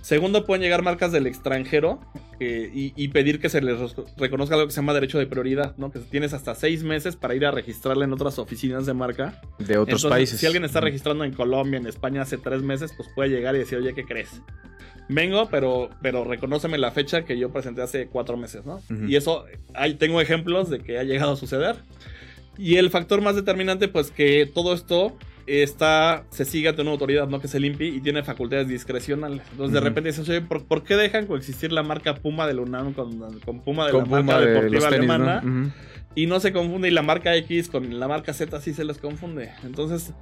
Segundo, pueden llegar marcas del extranjero eh, y, pedir que se les reconozca algo que se llama derecho de prioridad, ¿no? Que tienes hasta seis meses para ir a registrarla en otras oficinas de marca. De otros países. Si alguien está registrando en Colombia, en España hace tres meses, pues puede llegar y decir, oye, ¿qué crees? Vengo, pero, pero reconóceme la fecha que yo presenté hace cuatro meses, ¿no? Y eso, hay, tengo ejemplos de que ha llegado a suceder. Y el factor más determinante, pues que todo esto está, se sigue ante una autoridad, ¿no? Que es el INPI y tiene facultades discrecionales. Entonces, de repente dices, oye, ¿por, qué dejan coexistir la marca Puma de la UNAM con, con Puma de la marca deportiva alemana? Y no se confunde, y la marca X con la marca Z sí se les confunde. Entonces,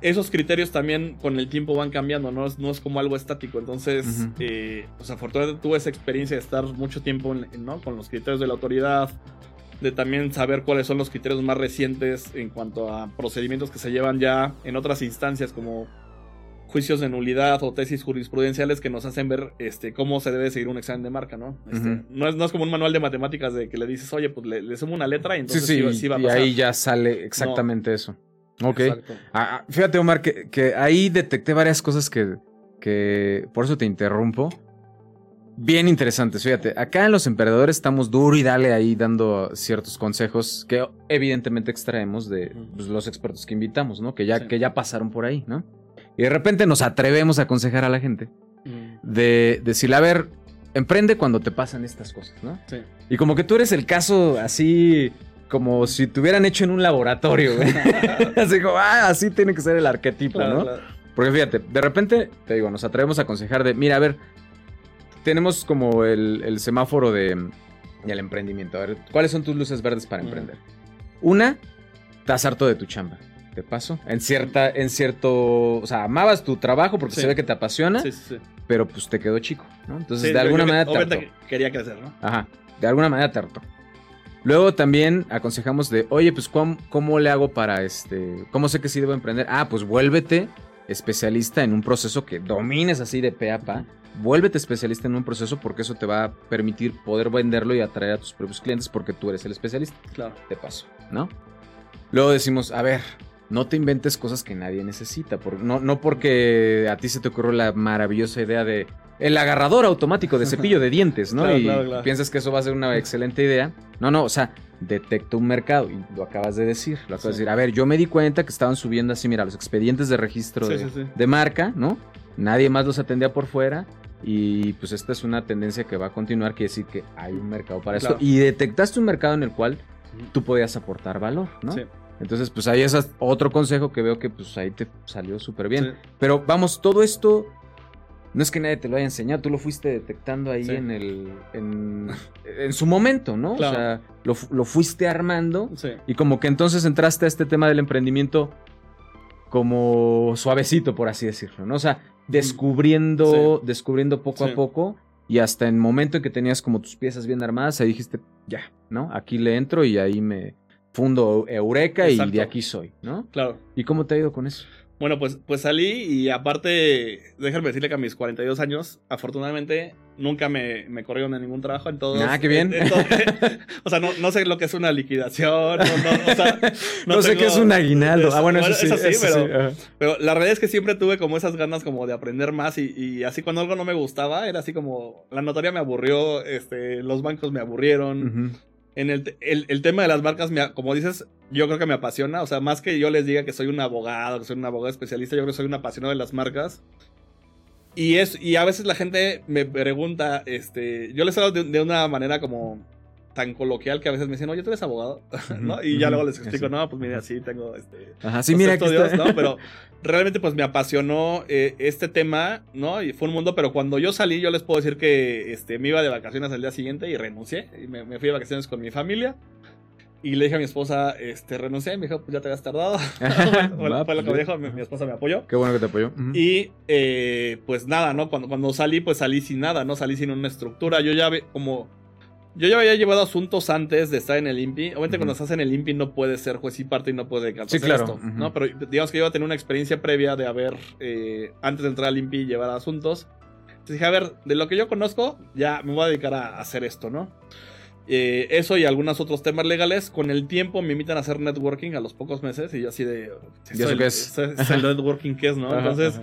esos criterios también con el tiempo van cambiando, no es, no es como algo estático. Entonces, eh, pues afortunadamente tuve esa experiencia de estar mucho tiempo ¿no? con los criterios de la autoridad, de también saber cuáles son los criterios más recientes en cuanto a procedimientos que se llevan ya en otras instancias como juicios de nulidad o tesis jurisprudenciales que nos hacen ver este, cómo se debe seguir un examen de marca, ¿no? Este, no, es, no, es, como un manual de matemáticas de que le dices, oye, pues le, sumo una letra y entonces sí, va a pasar. Y ahí ya sale exactamente eso. Ok. Ah, ah, fíjate, Omar, que, que, ahí detecté varias cosas que, que, por eso te interrumpo, bien interesantes. Fíjate, acá en Los Emperadores estamos duro y dale ahí dando ciertos consejos que evidentemente extraemos de pues, los expertos que invitamos, ¿no? Que ya, que ya pasaron por ahí, ¿no? Y de repente nos atrevemos a aconsejar a la gente de decirle, a ver, emprende cuando te pasan estas cosas, ¿no? Sí. Y como que tú eres el caso así, como si te hubieran hecho en un laboratorio, güey. así como, ah, así tiene que ser el arquetipo, ¿no? Porque fíjate, de repente, te digo, nos atrevemos a aconsejar de, mira, a ver, tenemos como el, semáforo de, del emprendimiento. A ver, ¿cuáles son tus luces verdes para emprender? Una, estás harto de tu chamba. ¿Te paso? En cierta, en cierto, o sea, amabas tu trabajo porque se ve que te apasiona, sí, sí, pero pues te quedó chico, ¿no? Entonces, de alguna manera te hartó. quería crecer, ¿no? Ajá, de alguna manera te hartó. Luego también aconsejamos de, oye, pues ¿cómo, ¿cómo, le hago para este, cómo sé que sí debo emprender? Ah, pues vuélvete especialista en un proceso que domines así de pe a pa vuélvete especialista en un proceso porque eso te va a permitir poder venderlo y atraer a tus propios clientes porque tú eres el especialista. Claro. De paso, ¿no? Luego decimos, a ver, no te inventes cosas que nadie necesita. no, no porque a ti se te ocurrió la maravillosa idea de el agarrador automático de cepillo de dientes, ¿no? y piensas que eso va a ser una excelente idea. No, no, o sea, detecta un mercado y lo acabas de decir. Lo acabas de decir. A ver, yo me di cuenta que estaban subiendo así, mira, los expedientes de registro de marca, ¿no? Nadie más los atendía por fuera y pues esta es una tendencia que va a continuar, quiere decir que hay un mercado para esto. Y detectaste un mercado en el cual tú podías aportar valor, ¿no? Sí. Entonces, pues ahí es otro consejo que veo que pues ahí te salió súper bien. Pero vamos, todo esto no es que nadie te lo haya enseñado, tú lo fuiste detectando ahí en el en, su momento, ¿no? O sea, lo, lo fuiste armando y como que entonces entraste a este tema del emprendimiento como suavecito, por así decirlo, ¿no? O sea, descubriendo, descubriendo poco a poco. Y hasta en el momento en que tenías como tus piezas bien armadas, ahí dijiste, ya, ¿no? Aquí le entro y ahí me fundo Eureka y de aquí soy, ¿no? Claro. ¿Y cómo te ha ido con eso? Bueno, pues, pues salí y aparte, déjame decirle que a mis 42 años, afortunadamente, nunca me, me corrieron de ningún trabajo en todos. Ah, qué bien. o sea, no, sé lo que es una liquidación. No, sé qué es un aguinaldo. ah, bueno, eso sí. pero, la realidad es que siempre tuve como esas ganas como de aprender más y, así cuando algo no me gustaba, era así como, la notaría me aburrió, este, los bancos me aburrieron. En el, el, tema de las marcas, como dices, yo creo que me apasiona. O sea, más que yo les diga que soy un abogado, que soy un abogado especialista, yo creo que soy un apasionado de las marcas. Y, es, y a veces la gente me pregunta, este, yo les hablo de, una manera como tan coloquial que a veces me dicen, oye, tú eres abogado, ¿no? Y ya luego les explico, no, pues mira, sí, tengo este, Ajá, sí, mira estudios, ¿no? Pero realmente pues me apasionó eh, este tema, ¿no? Y fue un mundo, pero cuando yo salí, yo les puedo decir que este, me iba de vacaciones al día siguiente y renuncié, y me, me fui de vacaciones con mi familia. Y le dije a mi esposa, este, renuncié, me dijo, pues ya te habías tardado. fue, lo que me dijo, mi, esposa me apoyó. Qué bueno que te apoyó. Y eh, pues nada, ¿no? Cuando, cuando salí, pues salí sin nada, ¿no? Salí sin una estructura. Yo ya como... Yo ya había llevado asuntos antes de estar en el INPI. Obviamente cuando estás en el INPI no puedes ser juez y parte y no puedes sí, claro. esto, ¿no? Pero digamos que yo iba a tener una experiencia previa de haber, eh, antes de entrar al INPI, llevar asuntos. Entonces dije, a ver, de lo que yo conozco, ya me voy a dedicar a hacer esto, ¿no? Eh, eso y algunos otros temas legales. Con el tiempo me invitan a hacer networking a los pocos meses y yo así de... ¿Y eso qué es? es? el networking que es, ¿no? Entonces,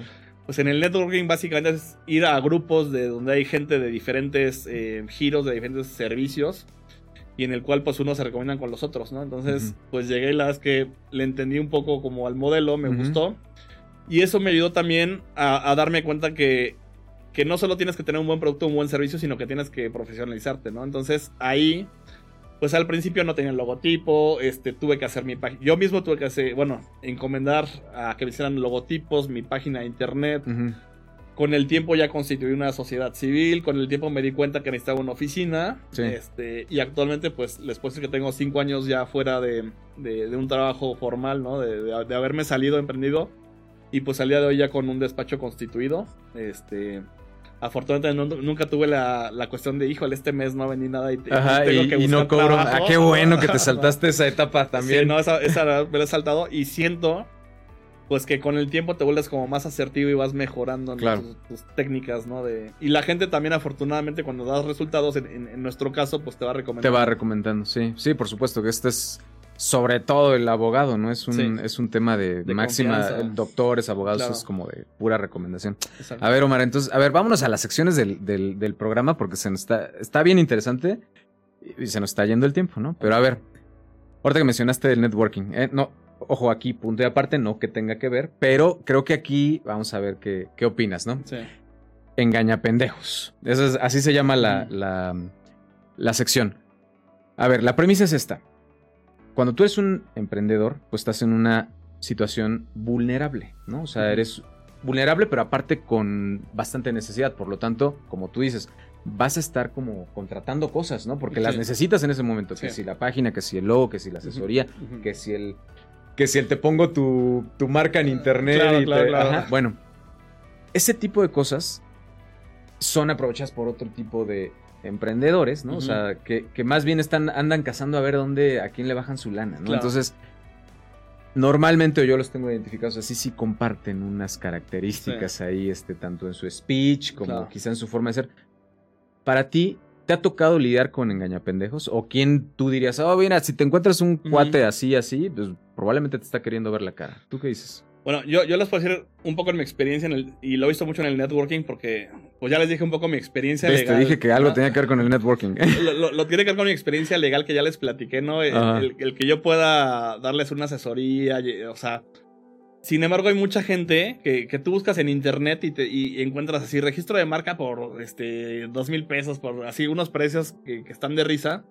pues en el networking básicamente es ir a grupos de donde hay gente de diferentes eh, giros, de diferentes servicios y en el cual pues unos se recomiendan con los otros, ¿no? Entonces, pues llegué y la vez que le entendí un poco como al modelo, me gustó. Y eso me ayudó también a darme cuenta que que no solo tienes que tener un buen producto, un buen servicio, sino que tienes que profesionalizarte, ¿no? Entonces ahí, pues al principio no tenía el logotipo, este, tuve que hacer mi página, yo mismo tuve que hacer, bueno, encomendar a que me hicieran logotipos, mi página de internet. Con el tiempo ya constituí una sociedad civil, con el tiempo me di cuenta que necesitaba una oficina, este, y actualmente pues les puedo decir que tengo cinco años ya fuera de, de, un trabajo formal, ¿no? De, de, haberme salido emprendido, y pues al día de hoy ya con un despacho constituido, este, Afortunadamente nunca tuve la, la, cuestión de, híjole, este mes no vendí nada y, Ajá, tengo y, que y no cobro. Ah, qué bueno que te saltaste esa etapa también. Sí, no, esa, esa me la he saltado y siento pues que con el tiempo te vuelves como más asertivo y vas mejorando tus, técnicas, ¿no? De, y la gente también afortunadamente cuando das resultados, en, en, nuestro caso, pues te va recomendando. Te va recomendando, sí. Sí, por supuesto que este es sobre todo el abogado, ¿no? Es un, es un tema de, máxima. Doctores, abogados, es como de pura recomendación. A ver, Omar, entonces, a ver, vámonos a las secciones del, del, programa porque se nos está, está bien interesante y se nos está yendo el tiempo, ¿no? Pero a ver, ahorita que mencionaste el networking, ¿eh? no, ojo, aquí punto y aparte, no que tenga que ver, pero creo que aquí vamos a ver qué, qué opinas, ¿no? Sí. Engaña pendejos. Eso es, así se llama la, la, la sección. A ver, la premisa es esta cuando tú eres un emprendedor, pues estás en una situación vulnerable, ¿no? O sea, eres vulnerable, pero aparte con bastante necesidad. Por lo tanto, como tú dices, vas a estar como contratando cosas, ¿no? Porque las necesitas en ese momento. Que si la página, que si el logo, que si la asesoría, que si el. Que si el te pongo tu, marca en internet. y Bueno, ese tipo de cosas son aprovechadas por otro tipo de, emprendedores, ¿no? O sea, que, más bien están, andan cazando a ver dónde, a quién le bajan su lana, ¿no? Entonces, normalmente yo los tengo identificados así, sí comparten unas características ahí, este, tanto en su speech como quizá en su forma de ser. Para ti, ¿te ha tocado lidiar con engañapendejos? ¿O quién tú dirías, oh, mira, si te encuentras un cuate así, así, pues probablemente te está queriendo ver la cara? ¿Tú qué dices? Bueno, yo, yo les puedo decir un poco en mi experiencia en el, y lo he visto mucho en el networking porque pues ya les dije un poco mi experiencia legal. Te dije que algo tenía que ver con el networking. Lo, tiene que ver con mi experiencia legal que ya les platiqué, ¿no? El, que yo pueda darles una asesoría, o sea... Sin embargo, hay mucha gente que, que tú buscas en internet y, te, y encuentras así registro de marca por este dos mil pesos, por así unos precios que, están de risa.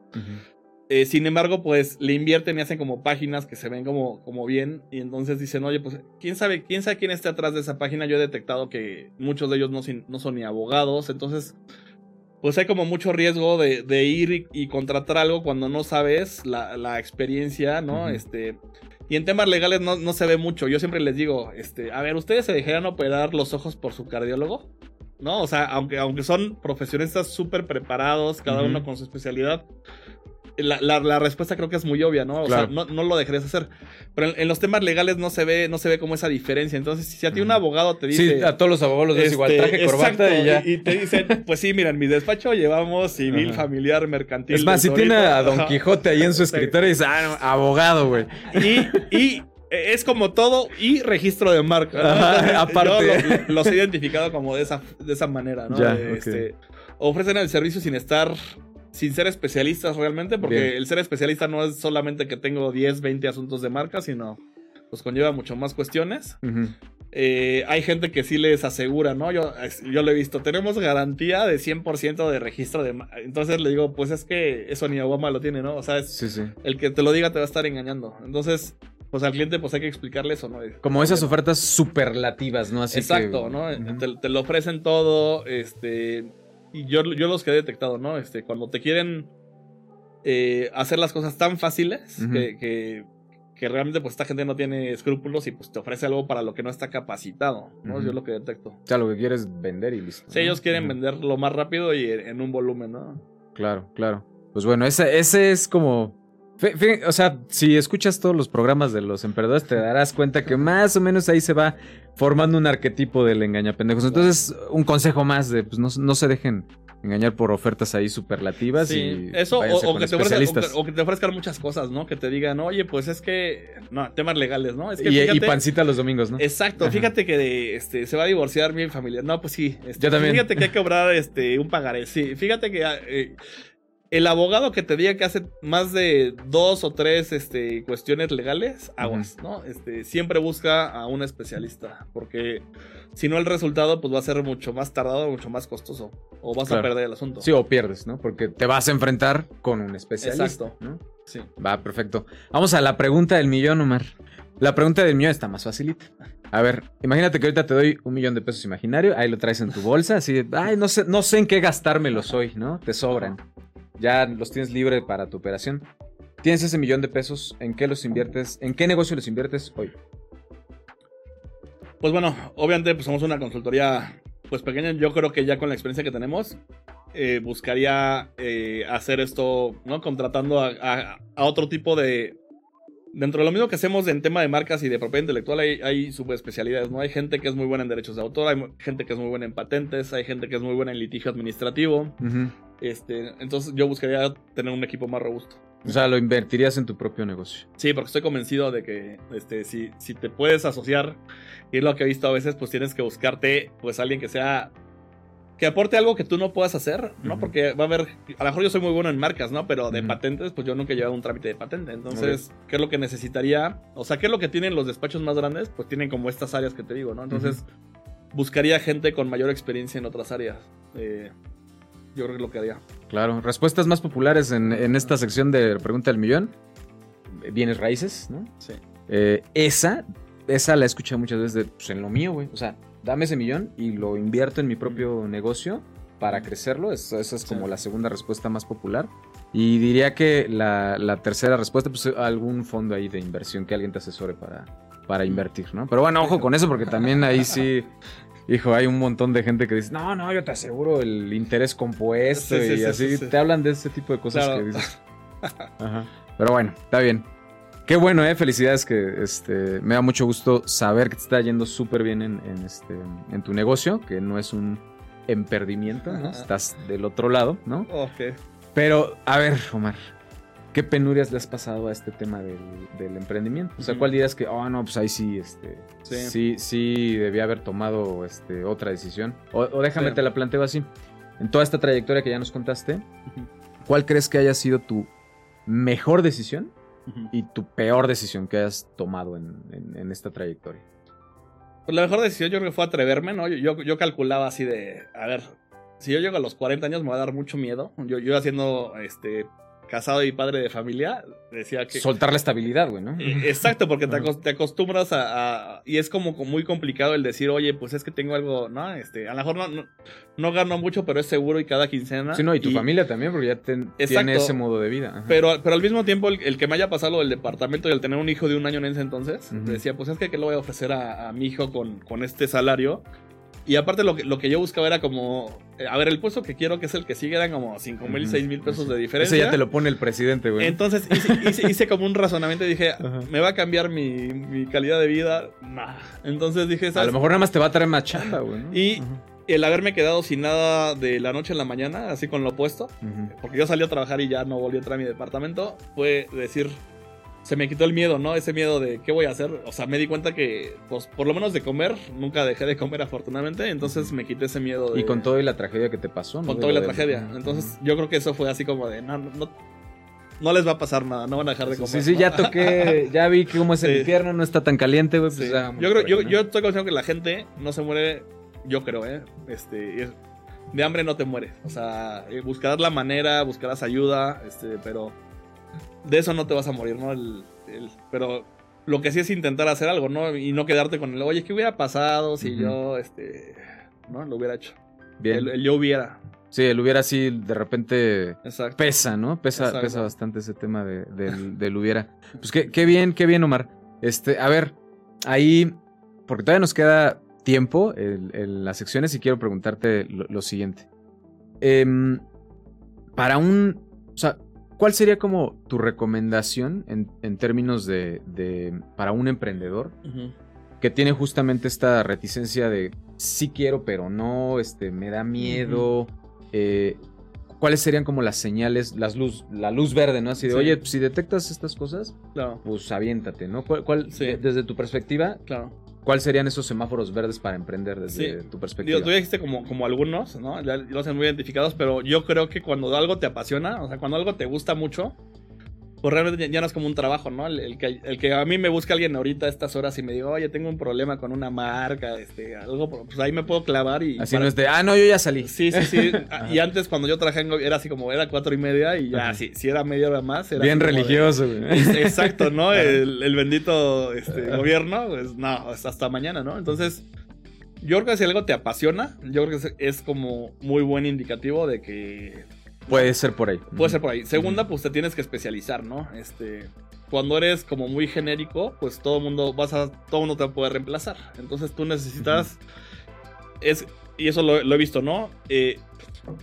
Eh, sin embargo, pues le invierten y hacen como páginas que se ven como, como bien. Y entonces dicen, oye, pues quién sabe, quién sabe quién está atrás de esa página. Yo he detectado que muchos de ellos no, no son ni abogados. Entonces, pues hay como mucho riesgo de, de ir y, contratar algo cuando no sabes la, la experiencia, ¿no? Este. Y en temas legales no, no, se ve mucho. Yo siempre les digo, este, a ver, ¿ustedes se dejarían operar los ojos por su cardiólogo? ¿No? O sea, aunque, aunque son profesionistas súper preparados, cada uno con su especialidad, la, respuesta creo que es muy obvia, ¿no? O sea, no, lo dejarías hacer. Pero en, los temas legales no se ve, no se ve como esa diferencia. Entonces, si a ti un abogado te dice. Sí, a todos los abogados les igual, este, traje, corbata y ya. Y, te dicen, pues sí, mira, en mi despacho llevamos civil, familiar, mercantil. Es más, si tiene a Don Quijote ahí en su escritorio y dice, ah, abogado, güey. Y, es como todo y registro de marca. aparte. Yo los he identificado como de esa, de esa manera, ¿no? este, ofrecen el servicio sin estar sin ser especialistas realmente, porque el ser especialista no es solamente que tengo 10, 20 asuntos de marca, sino pues conlleva mucho más cuestiones. Eh, hay gente que sí les asegura, ¿no? Yo, yo lo he visto, tenemos garantía de 100% de registro de... Entonces le digo, pues es que eso ni Obama lo tiene, ¿no? O sea, es, el que te lo diga te va a estar engañando. Entonces, pues al cliente pues hay que explicarle eso, ¿no? Como esas ofertas superlativas, ¿no? Así Exacto, ¿no? Te, te, lo ofrecen todo, este y yo, yo los que he detectado, ¿no? Este, cuando te quieren eh, hacer las cosas tan fáciles que, que, que, realmente pues esta gente no tiene escrúpulos y pues te ofrece algo para lo que no está capacitado, ¿no? Yo es lo que detecto. O sea, lo que quieres vender y listo. Sí, ellos quieren vender lo más rápido y en un volumen, ¿no? Claro, claro. Pues bueno, ese, ese es como o sea, si escuchas todos los programas de los emperadores, te darás cuenta que más o menos ahí se va formando un arquetipo del engañapendejos. Entonces, un consejo más de pues no, se dejen engañar por ofertas ahí superlativas. Sí, eso, o, que te ofrezcan, o, que te ofrezcan, muchas cosas, ¿no? Que te digan, oye, pues es que. No, temas legales, ¿no? Es que y, pancita los domingos, ¿no? Exacto, fíjate que este, se va a divorciar mi familia. No, pues sí. Este, Yo también. Fíjate que hay que cobrar este, un pagaré. Sí, fíjate que. Eh, el abogado que te diga que hace más de dos o tres este, cuestiones legales, aguas, ¿no? Este, siempre busca a un especialista, porque si no el resultado pues va a ser mucho más tardado, mucho más costoso, o vas a perder el asunto. Sí, o pierdes, ¿no? Porque te vas a enfrentar con un especialista. Exacto. ¿no? Sí. Va, perfecto. Vamos a la pregunta del millón, Omar. La pregunta del millón está más facilita. A ver, imagínate que ahorita te doy un millón de pesos imaginario, ahí lo traes en tu bolsa, así ay, no sé, no sé en qué gastármelos hoy, ¿no? Te sobran ya los tienes libre para tu operación. Tienes ese millón de pesos, ¿en qué los inviertes? ¿En qué negocio los inviertes hoy? Pues bueno, obviamente pues somos una consultoría pues pequeña. Yo creo que ya con la experiencia que tenemos, eh, buscaría eh, hacer esto, ¿no? Contratando a, otro tipo de... Dentro de lo mismo que hacemos en tema de marcas y de propiedad intelectual, hay, hay subespecialidades, ¿no? Hay gente que es muy buena en derechos de autor, hay gente que es muy buena en patentes, hay gente que es muy buena en litigio administrativo. Este, entonces yo buscaría tener un equipo más robusto. O sea, lo invertirías en tu propio negocio. Sí, porque estoy convencido de que este, si, si te puedes asociar, y es lo que he visto a veces, pues tienes que buscarte pues alguien que sea que aporte algo que tú no puedas hacer, ¿no? Porque va a haber, a lo mejor yo soy muy bueno en marcas, ¿no? Pero de patentes, pues yo nunca he llevado un trámite de patente. Entonces, ¿qué es lo que necesitaría? O sea, ¿qué es lo que tienen los despachos más grandes? Pues tienen como estas áreas que te digo, ¿no? Entonces, buscaría gente con mayor experiencia en otras áreas. Eh, yo creo que lo que haría. Claro, respuestas más populares en, esta sección de Pregunta del Millón. Bienes raíces, ¿no? Sí. Eh, esa, esa la he escuchado muchas veces de, pues en lo mío, güey. O sea, dame ese millón y lo invierto en mi propio negocio para crecerlo. esa es como la segunda respuesta más popular. Y diría que la, tercera respuesta, pues algún fondo ahí de inversión que alguien te asesore para, para invertir, ¿no? Pero bueno, ojo con eso porque también ahí sí Hijo, hay un montón de gente que dice, no, no, yo te aseguro el interés compuesto y así. te hablan de ese tipo de cosas que dices. Ajá. Pero bueno, está bien. Qué bueno, eh. Felicidades que este, me da mucho gusto saber que te está yendo súper bien en, este, en tu negocio, que no es un emperdimiento, ¿no? Estás del otro lado, ¿no? Ok. Pero, a ver, Omar, ¿Qué penurias le has pasado a este tema del, emprendimiento? O sea, ¿cuál dirías que, oh, no, pues ahí sí, este, sí, sí, debía haber tomado este, otra decisión? O, déjame, te la planteo así. En toda esta trayectoria que ya nos contaste, ¿cuál crees que haya sido tu mejor decisión y tu peor decisión que hayas tomado en, esta trayectoria? Pues la mejor decisión yo creo que fue atreverme, ¿no? Yo, yo, calculaba así de, a ver, si yo llego a los 40 años me va a dar mucho miedo. Yo, yo haciendo este casado y padre de familia, decía que... Soltar la estabilidad, güey, ¿no? Eh, exacto, porque te, acostumbras a, Y es como muy complicado el decir, oye, pues es que tengo algo, ¿no? Este, a lo mejor no, no, gano mucho, pero es seguro y cada quincena. Sí, no, y tu familia también, porque ya tiene ese modo de vida. Pero, pero al mismo tiempo, el, que me haya pasado del departamento y el tener un hijo de un año en ese entonces, decía, pues es que ¿qué le voy a ofrecer a, mi hijo con, con este salario? Y aparte lo que, lo que yo buscaba era como, eh, a ver, el puesto que quiero, que es el que sigue, eran como 5 mil, 6 mil pesos de diferencia. Ese ya te lo pone el presidente, güey. Entonces hice, como un razonamiento y dije, ¿me va a cambiar mi, calidad de vida? Nah. Entonces dije, ¿sabes? A lo mejor nada más te va a traer más chamba, güey. Y el haberme quedado sin nada de la noche en la mañana, así con lo opuesto, porque yo salí a trabajar y ya no volví a entrar a mi departamento, fue decir, se me quitó el miedo, ¿no? Ese miedo de qué voy a hacer. O sea, me di cuenta que, pues, por lo menos de comer, nunca dejé de comer afortunadamente. Entonces me quité ese miedo. Y con todo y la tragedia que te pasó, ¿no? Con todo y la tragedia. Entonces yo creo que eso fue así como de, no, no, no les va a pasar nada, no van a dejar de comer. Sí, sí, ya toqué, ya vi que cómo es el infierno, no está tan caliente, güey. Pues yo, creo, yo, yo, estoy consciente que la gente no se muere, yo creo, ¿eh? Este, de hambre no te mueres. O sea, eh, buscarás la manera, buscarás ayuda, este, pero de eso no te vas a morir, ¿no? El, pero lo que sí es intentar hacer algo, ¿no? Y no quedarte con el, oye, ¿qué hubiera pasado si yo, este, ¿no? Lo hubiera hecho. Bien. El, yo hubiera. Sí, el hubiera sí de repente pesa, ¿no? Pesa, pesa bastante ese tema de, del, hubiera. Pues qué, qué bien, qué bien, Omar. Este, a ver, ahí, porque todavía nos queda tiempo en, las secciones y quiero preguntarte lo, siguiente. Em, para un, o sea, ¿cuál sería como tu recomendación en, términos de, para un emprendedor que tiene justamente esta reticencia de sí quiero, pero no, este, me da miedo? Eh, ¿Cuáles serían como las señales, las luz, la luz verde, ¿no? Así de, oye, si detectas estas cosas, pues aviéntate, ¿no? ¿Cuál, desde tu perspectiva, claro. ¿Cuáles serían esos semáforos verdes para emprender desde tu perspectiva? tú ya dijiste como, como algunos, ¿no? Ya los muy identificados, pero yo creo que cuando algo te apasiona, o sea, cuando algo te gusta mucho, pues realmente ya no es como un trabajo, ¿no? El, que, el que a mí me busca alguien ahorita a estas horas y me diga, oye, tengo un problema con una marca, este, algo, pues ahí me puedo clavar y... Así no es de, ah, no, yo ya salí. Sí, sí, sí. y antes cuando yo trabajé en, era así como, era cuatro y media y ya, si, si, era media hora más... Era Bien religioso, güey. Exacto, ¿no? El, bendito este, gobierno, pues no, hasta mañana, ¿no? Entonces... Yo creo que si algo te apasiona, yo creo que es como muy buen indicativo de que Puede ser por ahí. Puede ser por ahí. Segunda, pues te tienes que especializar, ¿no? Este, cuando eres como muy genérico, pues todo mundo vas a todo mundo te va a poder reemplazar. Entonces tú necesitas es y eso lo, he visto, ¿no? Eh,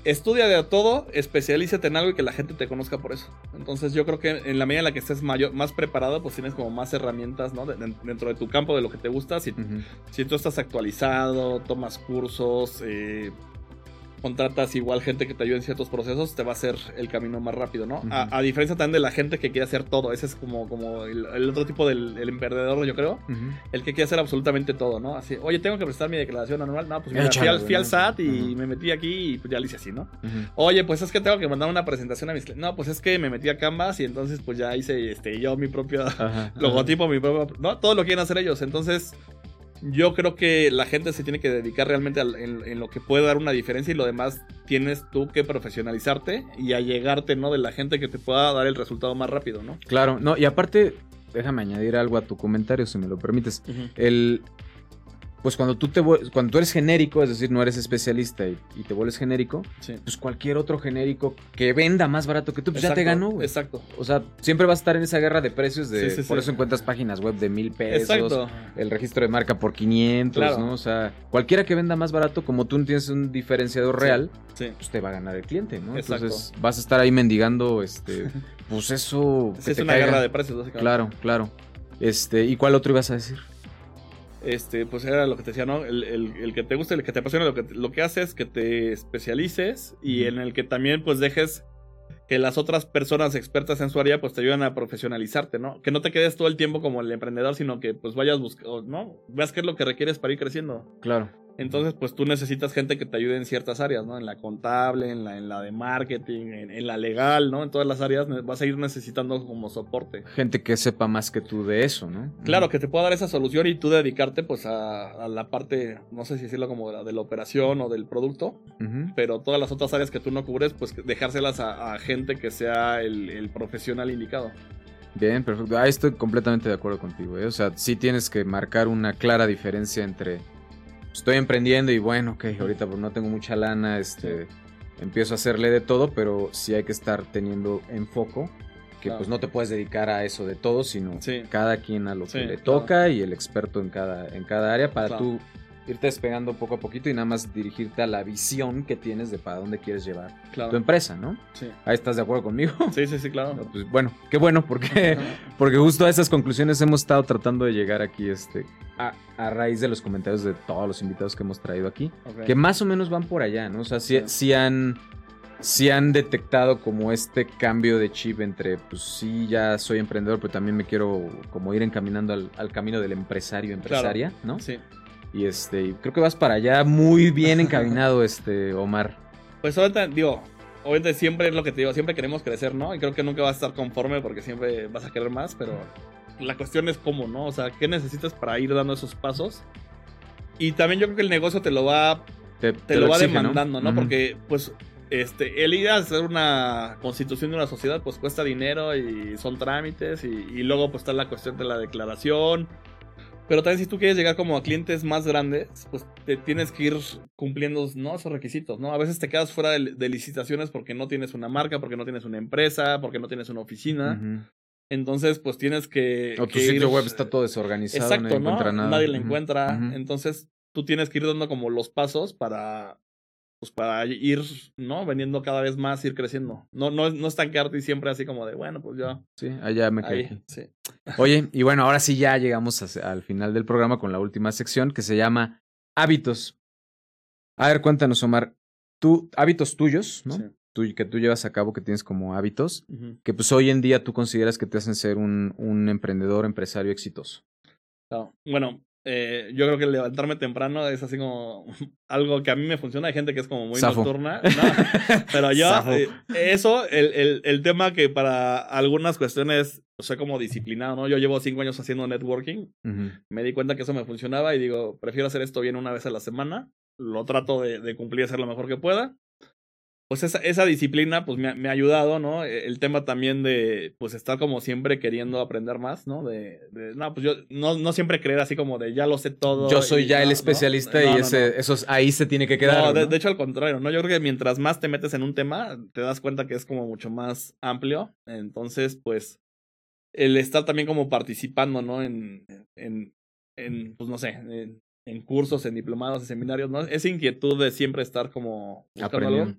estudia de todo, especialízate en algo y que la gente te conozca por eso. Entonces yo creo que en la medida en la que estés mayor, más preparado, pues tienes como más herramientas, ¿no? dentro de tu campo, de lo que te gusta. Si, si tú estás actualizado, tomas cursos, eh, contratas igual gente que te ayude en ciertos procesos, te va a hacer el camino más rápido, ¿no? a, diferencia también de la gente que quiere hacer todo. Ese es como, como el, otro tipo del el emprendedor, yo creo. El que quiere hacer absolutamente todo, ¿no? Así, oye, tengo que prestar mi declaración anual. No, pues mira, fui, al, SAT y me metí aquí y pues ya lo hice así, ¿no? Oye, pues es que tengo que mandar una presentación a mis No, pues es que me metí a Canvas y entonces pues ya hice este, yo mi propio logotipo, mi propio... No, todo lo quieren hacer ellos. Entonces yo creo que la gente se tiene que dedicar realmente en, lo que puede dar una diferencia y lo demás tienes tú que profesionalizarte y allegarte, ¿no? De la gente que te pueda dar el resultado más rápido, ¿no? Claro, no, y aparte, déjame añadir algo a tu comentario, si me lo permites. El pues cuando tú te cuando tú eres genérico, es decir, no eres especialista y, te vuelves genérico, pues cualquier otro genérico que venda más barato que tú, pues ya te ganó. Exacto. O sea, siempre vas a estar en esa guerra de precios de por eso encuentras páginas web de mil pesos, el registro de marca por 500, ¿no? O sea, cualquiera que venda más barato, como tú no tienes un diferenciador real, pues te va a ganar el cliente, ¿no? Entonces vas a estar ahí mendigando, este, pues eso. es una guerra de precios, básicamente. Claro, claro. Este, ¿y cuál otro ibas a decir? Este, pues era lo que te decía, ¿no? El, que te guste, el que te apasiona, lo que, lo que haces, que te especialices y en el que también pues dejes que las otras personas expertas en su área pues te ayuden a profesionalizarte, ¿no? Que no te quedes todo el tiempo como el emprendedor, sino que pues vayas buscando, ¿no? Veas qué es lo que requieres para ir creciendo. Claro. Entonces, pues tú necesitas gente que te ayude en ciertas áreas, ¿no? En la contable, en la, en la de marketing, en, la legal, ¿no? En todas las áreas vas a ir necesitando como soporte. Gente que sepa más que tú de eso, ¿no? Claro, que te pueda dar esa solución y tú dedicarte pues a, la parte, no sé si decirlo como de la, de la operación o del producto, pero todas las otras áreas que tú no cubres, pues dejárselas a, gente que sea el, profesional indicado. Bien, perfecto. Ahí estoy completamente de acuerdo contigo. ¿eh? O sea, sí tienes que marcar una clara diferencia entre estoy emprendiendo y bueno, ok, ahorita pues no tengo mucha lana, este, empiezo a hacerle de todo, pero sí hay que estar teniendo en foco que pues no te puedes dedicar a eso de todo, sino cada quien a lo que le toca y el experto en cada, en cada área para tú irte despegando poco a poquito y nada más dirigirte a la visión que tienes de para dónde quieres llevar tu empresa, ¿no? Sí. Ahí estás de acuerdo conmigo. Sí, sí, sí, claro. pues bueno, qué bueno, porque, porque justo a esas conclusiones hemos estado tratando de llegar aquí, este, a, raíz de los comentarios de todos los invitados que hemos traído aquí, que más o menos van por allá, ¿no? O sea, sí, han sí han detectado como este cambio de chip entre, pues sí, ya soy emprendedor, pero también me quiero como ir encaminando al, camino del empresario, empresaria, ¿no? Sí. Y este, creo que vas para allá muy bien encaminado, este, Omar. Pues ahorita, digo, obviamente siempre es lo que te digo, siempre queremos crecer, ¿no? Y creo que nunca vas a estar conforme porque siempre vas a querer más, pero la cuestión es cómo, ¿no? O sea, ¿qué necesitas para ir dando esos pasos? Y también yo creo que el negocio te lo va, te, lo, va demandando, ¿no? Porque, pues, este, el ir a hacer una constitución de una sociedad, pues cuesta dinero y son trámites y, y luego pues está la cuestión de la declaración Pero también si tú quieres llegar como a clientes más grandes, pues te tienes que ir cumpliendo ¿no? esos requisitos, ¿no? A veces te quedas fuera de, licitaciones porque no tienes una marca, porque no tienes una empresa, porque no tienes una oficina. Entonces, pues tienes que. O tu sitio web está todo desorganizado. Exacto, ¿no? Nadie lo encuentra. Entonces, tú tienes que ir dando como los pasos para. Pues para ir, ¿no? Vendiendo cada vez más, ir creciendo. No, no, no estancarte y siempre así como de, bueno, pues ya. Sí, allá me quedé. Sí. Oye, y bueno, ahora sí ya llegamos al final del programa con la última sección que se llama Hábitos. A ver, cuéntanos, Omar. Tú, hábitos tuyos, ¿no? que tú llevas a cabo, que tienes como hábitos, que pues hoy en día tú consideras que te hacen ser un, un emprendedor, empresario exitoso. Bueno, eh, yo creo que levantarme temprano es así como algo que a mí me funciona. Hay gente que es como muy nocturna. pero yo, eh, eso, el, el, el, tema que para algunas cuestiones soy como disciplinado, ¿no? Yo llevo cinco años haciendo networking. Me di cuenta que eso me funcionaba y digo, prefiero hacer esto bien una vez a la semana. Lo trato de, de cumplir y hacer lo mejor que pueda pues esa, esa disciplina pues me, me, ha ayudado, ¿no? E, el tema también de pues estar como siempre queriendo aprender más, ¿no? De, de no, pues yo no, no siempre creer así como de ya lo sé todo. Yo soy ya el especialista y ese, eso ahí se tiene que quedar. No, de, hecho al contrario, ¿no? Yo creo que mientras más te metes en un tema, te das cuenta que es como mucho más amplio. Entonces, pues, el estar también como participando, ¿no? En, en, en pues no sé, en, en cursos, en diplomados, en seminarios, ¿no? Esa inquietud de siempre estar como aprendiendo.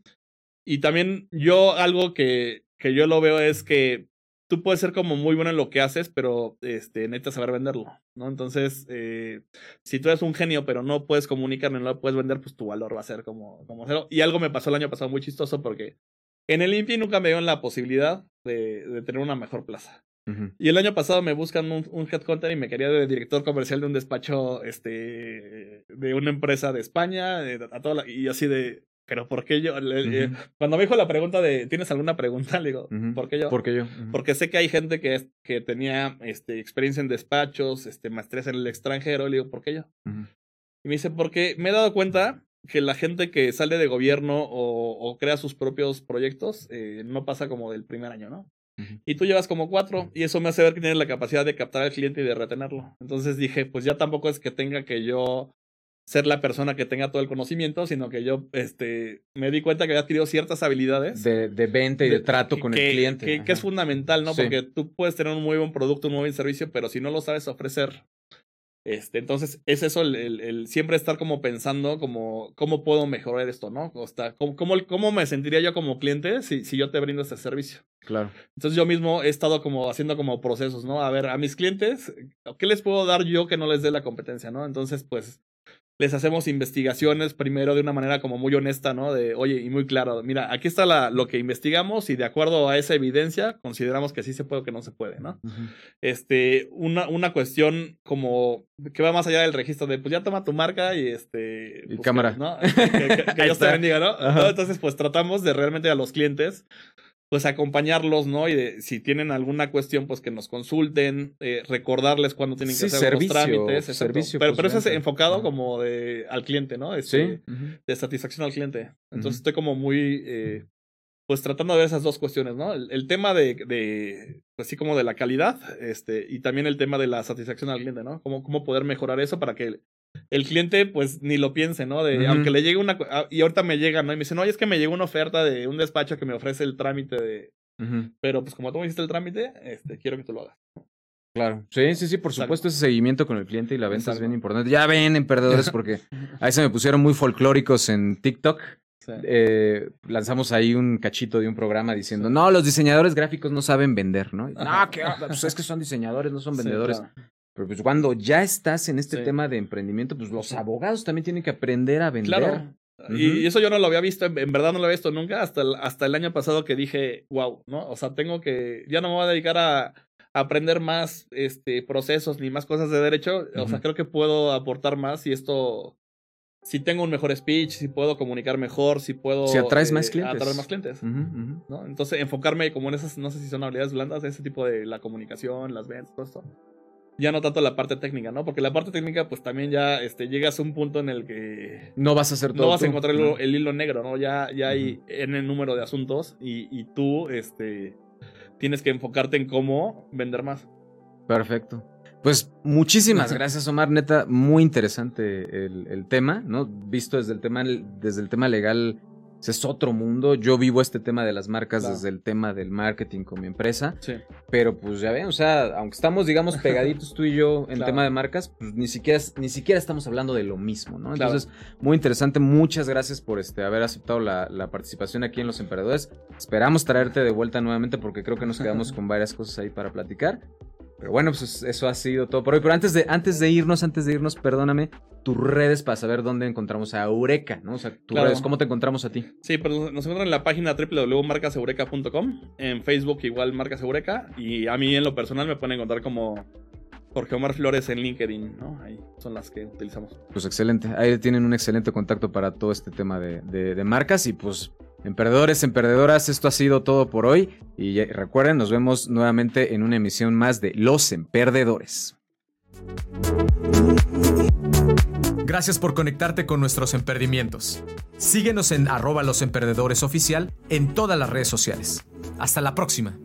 Y también yo algo que, que yo lo veo es que tú puedes ser como muy bueno en lo que haces, pero este, necesitas saber venderlo, ¿no? Entonces, eh, si tú eres un genio, pero no puedes comunicar, no lo puedes vender, pues tu valor va a ser como, como cero. Y algo me pasó el año pasado muy chistoso porque en el INPI nunca me dieron la posibilidad de, de tener una mejor plaza. Y el año pasado me buscan un, un headhunter y me quería de director comercial de un despacho, este, de una empresa de España, a toda y así de, pero ¿por qué yo? cuando me dijo la pregunta de, ¿tienes alguna pregunta? Le digo, ¿por qué yo? ¿Por qué yo? Porque sé que hay gente que, que tenía este, experiencia en despachos, este, maestrías en el extranjero. Le digo, ¿por qué yo? Y me dice, porque me he dado cuenta que la gente que sale de gobierno o, crea sus propios proyectos eh, no pasa como del primer año, ¿no? Y tú llevas como cuatro, y eso me hace ver que tienes la capacidad de captar al cliente y de retenerlo. Entonces dije, pues ya tampoco es que tenga que yo ser la persona que tenga todo el conocimiento, sino que yo este, me di cuenta que había adquirido ciertas habilidades. De, de venta y de, trato con el cliente. Que, es fundamental, ¿no? Porque tú puedes tener un muy buen producto, un muy buen servicio, pero si no lo sabes ofrecer, este, entonces es eso, el, el, siempre estar como pensando como, cómo puedo mejorar esto, ¿no? O sea, ¿cómo, cómo, me sentiría yo como cliente si, si yo te brindo este servicio? Claro. Entonces yo mismo he estado como haciendo como procesos, ¿no? A ver, a mis clientes, ¿qué les puedo dar yo que no les dé la competencia, ¿no? Entonces, pues les hacemos investigaciones primero de una manera como muy honesta, ¿no? De, oye, y muy claro, mira, aquí está la, lo que investigamos y de acuerdo a esa evidencia consideramos que sí se puede o que no se puede, ¿no? Este, una, una cuestión como que va más allá del registro de, pues ya toma tu marca y este... Y pues, cámara. ¿no? Que, que, Dios te bendiga, ¿no? Entonces, pues tratamos de realmente a los clientes pues acompañarlos, ¿no? Y de, si tienen alguna cuestión, pues que nos consulten, eh, recordarles cuándo tienen que hacer los trámites. Servicio, pero, pero eso es enfocado como de al cliente, ¿no? Este, sí. De satisfacción al cliente. Entonces estoy como muy, eh, pues tratando de ver esas dos cuestiones, ¿no? El, tema de, de, pues sí, como de la calidad, este, y también el tema de la satisfacción al cliente, ¿no? Cómo, cómo poder mejorar eso para que el cliente pues ni lo piense, ¿no? De, Aunque le llegue una... Ah, y ahorita me llega, ¿no? Y me dice, no, es que me llegó una oferta de un despacho que me ofrece el trámite de... Pero pues como tú me hiciste el trámite, este, quiero que tú lo hagas. Claro, sí, sí, sí, por supuesto, ese seguimiento con el cliente y la venta es bien importante. Ya ven, en perdedores, porque ahí se me pusieron muy folclóricos en TikTok. Eh, lanzamos ahí un cachito de un programa diciendo, no, los diseñadores gráficos no saben vender, ¿no? No, que, pues es que son diseñadores, no son vendedores. Pero pues cuando ya estás en este tema de emprendimiento, pues los abogados también tienen que aprender a vender. Claro. Y eso yo no lo había visto, en, verdad no lo había visto nunca, hasta el, hasta el año pasado que dije, wow, ¿no? O sea, tengo que, ya no me voy a dedicar a, aprender más este, procesos ni más cosas de derecho. O sea, creo que puedo aportar más y esto, si tengo un mejor speech, si puedo comunicar mejor, si puedo... Si atraes más eh, clientes. Atraer más clientes. ¿no? Entonces, enfocarme como en esas, no sé si son habilidades blandas, ese tipo de la comunicación, las ventas, todo esto ya no tanto la parte técnica, ¿no? Porque la parte técnica, pues también ya este, llegas a un punto en el que. No vas a hacer todo. No vas a encontrar el, hilo negro, ¿no? Ya, ya hay en el número de asuntos y, y, tú este, tienes que enfocarte en cómo vender más. Perfecto. Pues muchísimas gracias, Omar. Neta, muy interesante el, tema, ¿no? Visto desde el tema, desde el tema legal, es otro mundo. Yo vivo este tema de las marcas desde el tema del marketing con mi empresa. Sí. Pero pues ya ven, o sea, aunque estamos, digamos, pegaditos tú y yo en tema de marcas, pues ni siquiera, ni siquiera estamos hablando de lo mismo, ¿no? Entonces, muy interesante. Muchas gracias por este, haber aceptado la, la, participación aquí en Los Emperadores. Esperamos traerte de vuelta nuevamente porque creo que nos quedamos con varias cosas ahí para platicar. Pero bueno, pues eso ha sido todo por hoy. Pero antes de, antes de irnos, antes de irnos, perdóname, tus redes para saber dónde encontramos a Eureka, ¿no? O sea, tus redes, ¿cómo te encontramos a ti? Sí, pues nos encuentran en la página www.marcaseureca.com, en Facebook igual Marcas Eureka, y a mí en lo personal me pueden encontrar como Jorge Omar Flores en LinkedIn, ¿no? Ahí son las que utilizamos. Pues excelente, ahí tienen un excelente contacto para todo este tema de, de marcas y pues Emprendedores, emprendedoras, esto ha sido todo por hoy y recuerden, nos vemos nuevamente en una emisión más de Los Emperdedores. Gracias por conectarte con nuestros emprendimientos. Síguenos en arroba los oficial en todas las redes sociales. Hasta la próxima.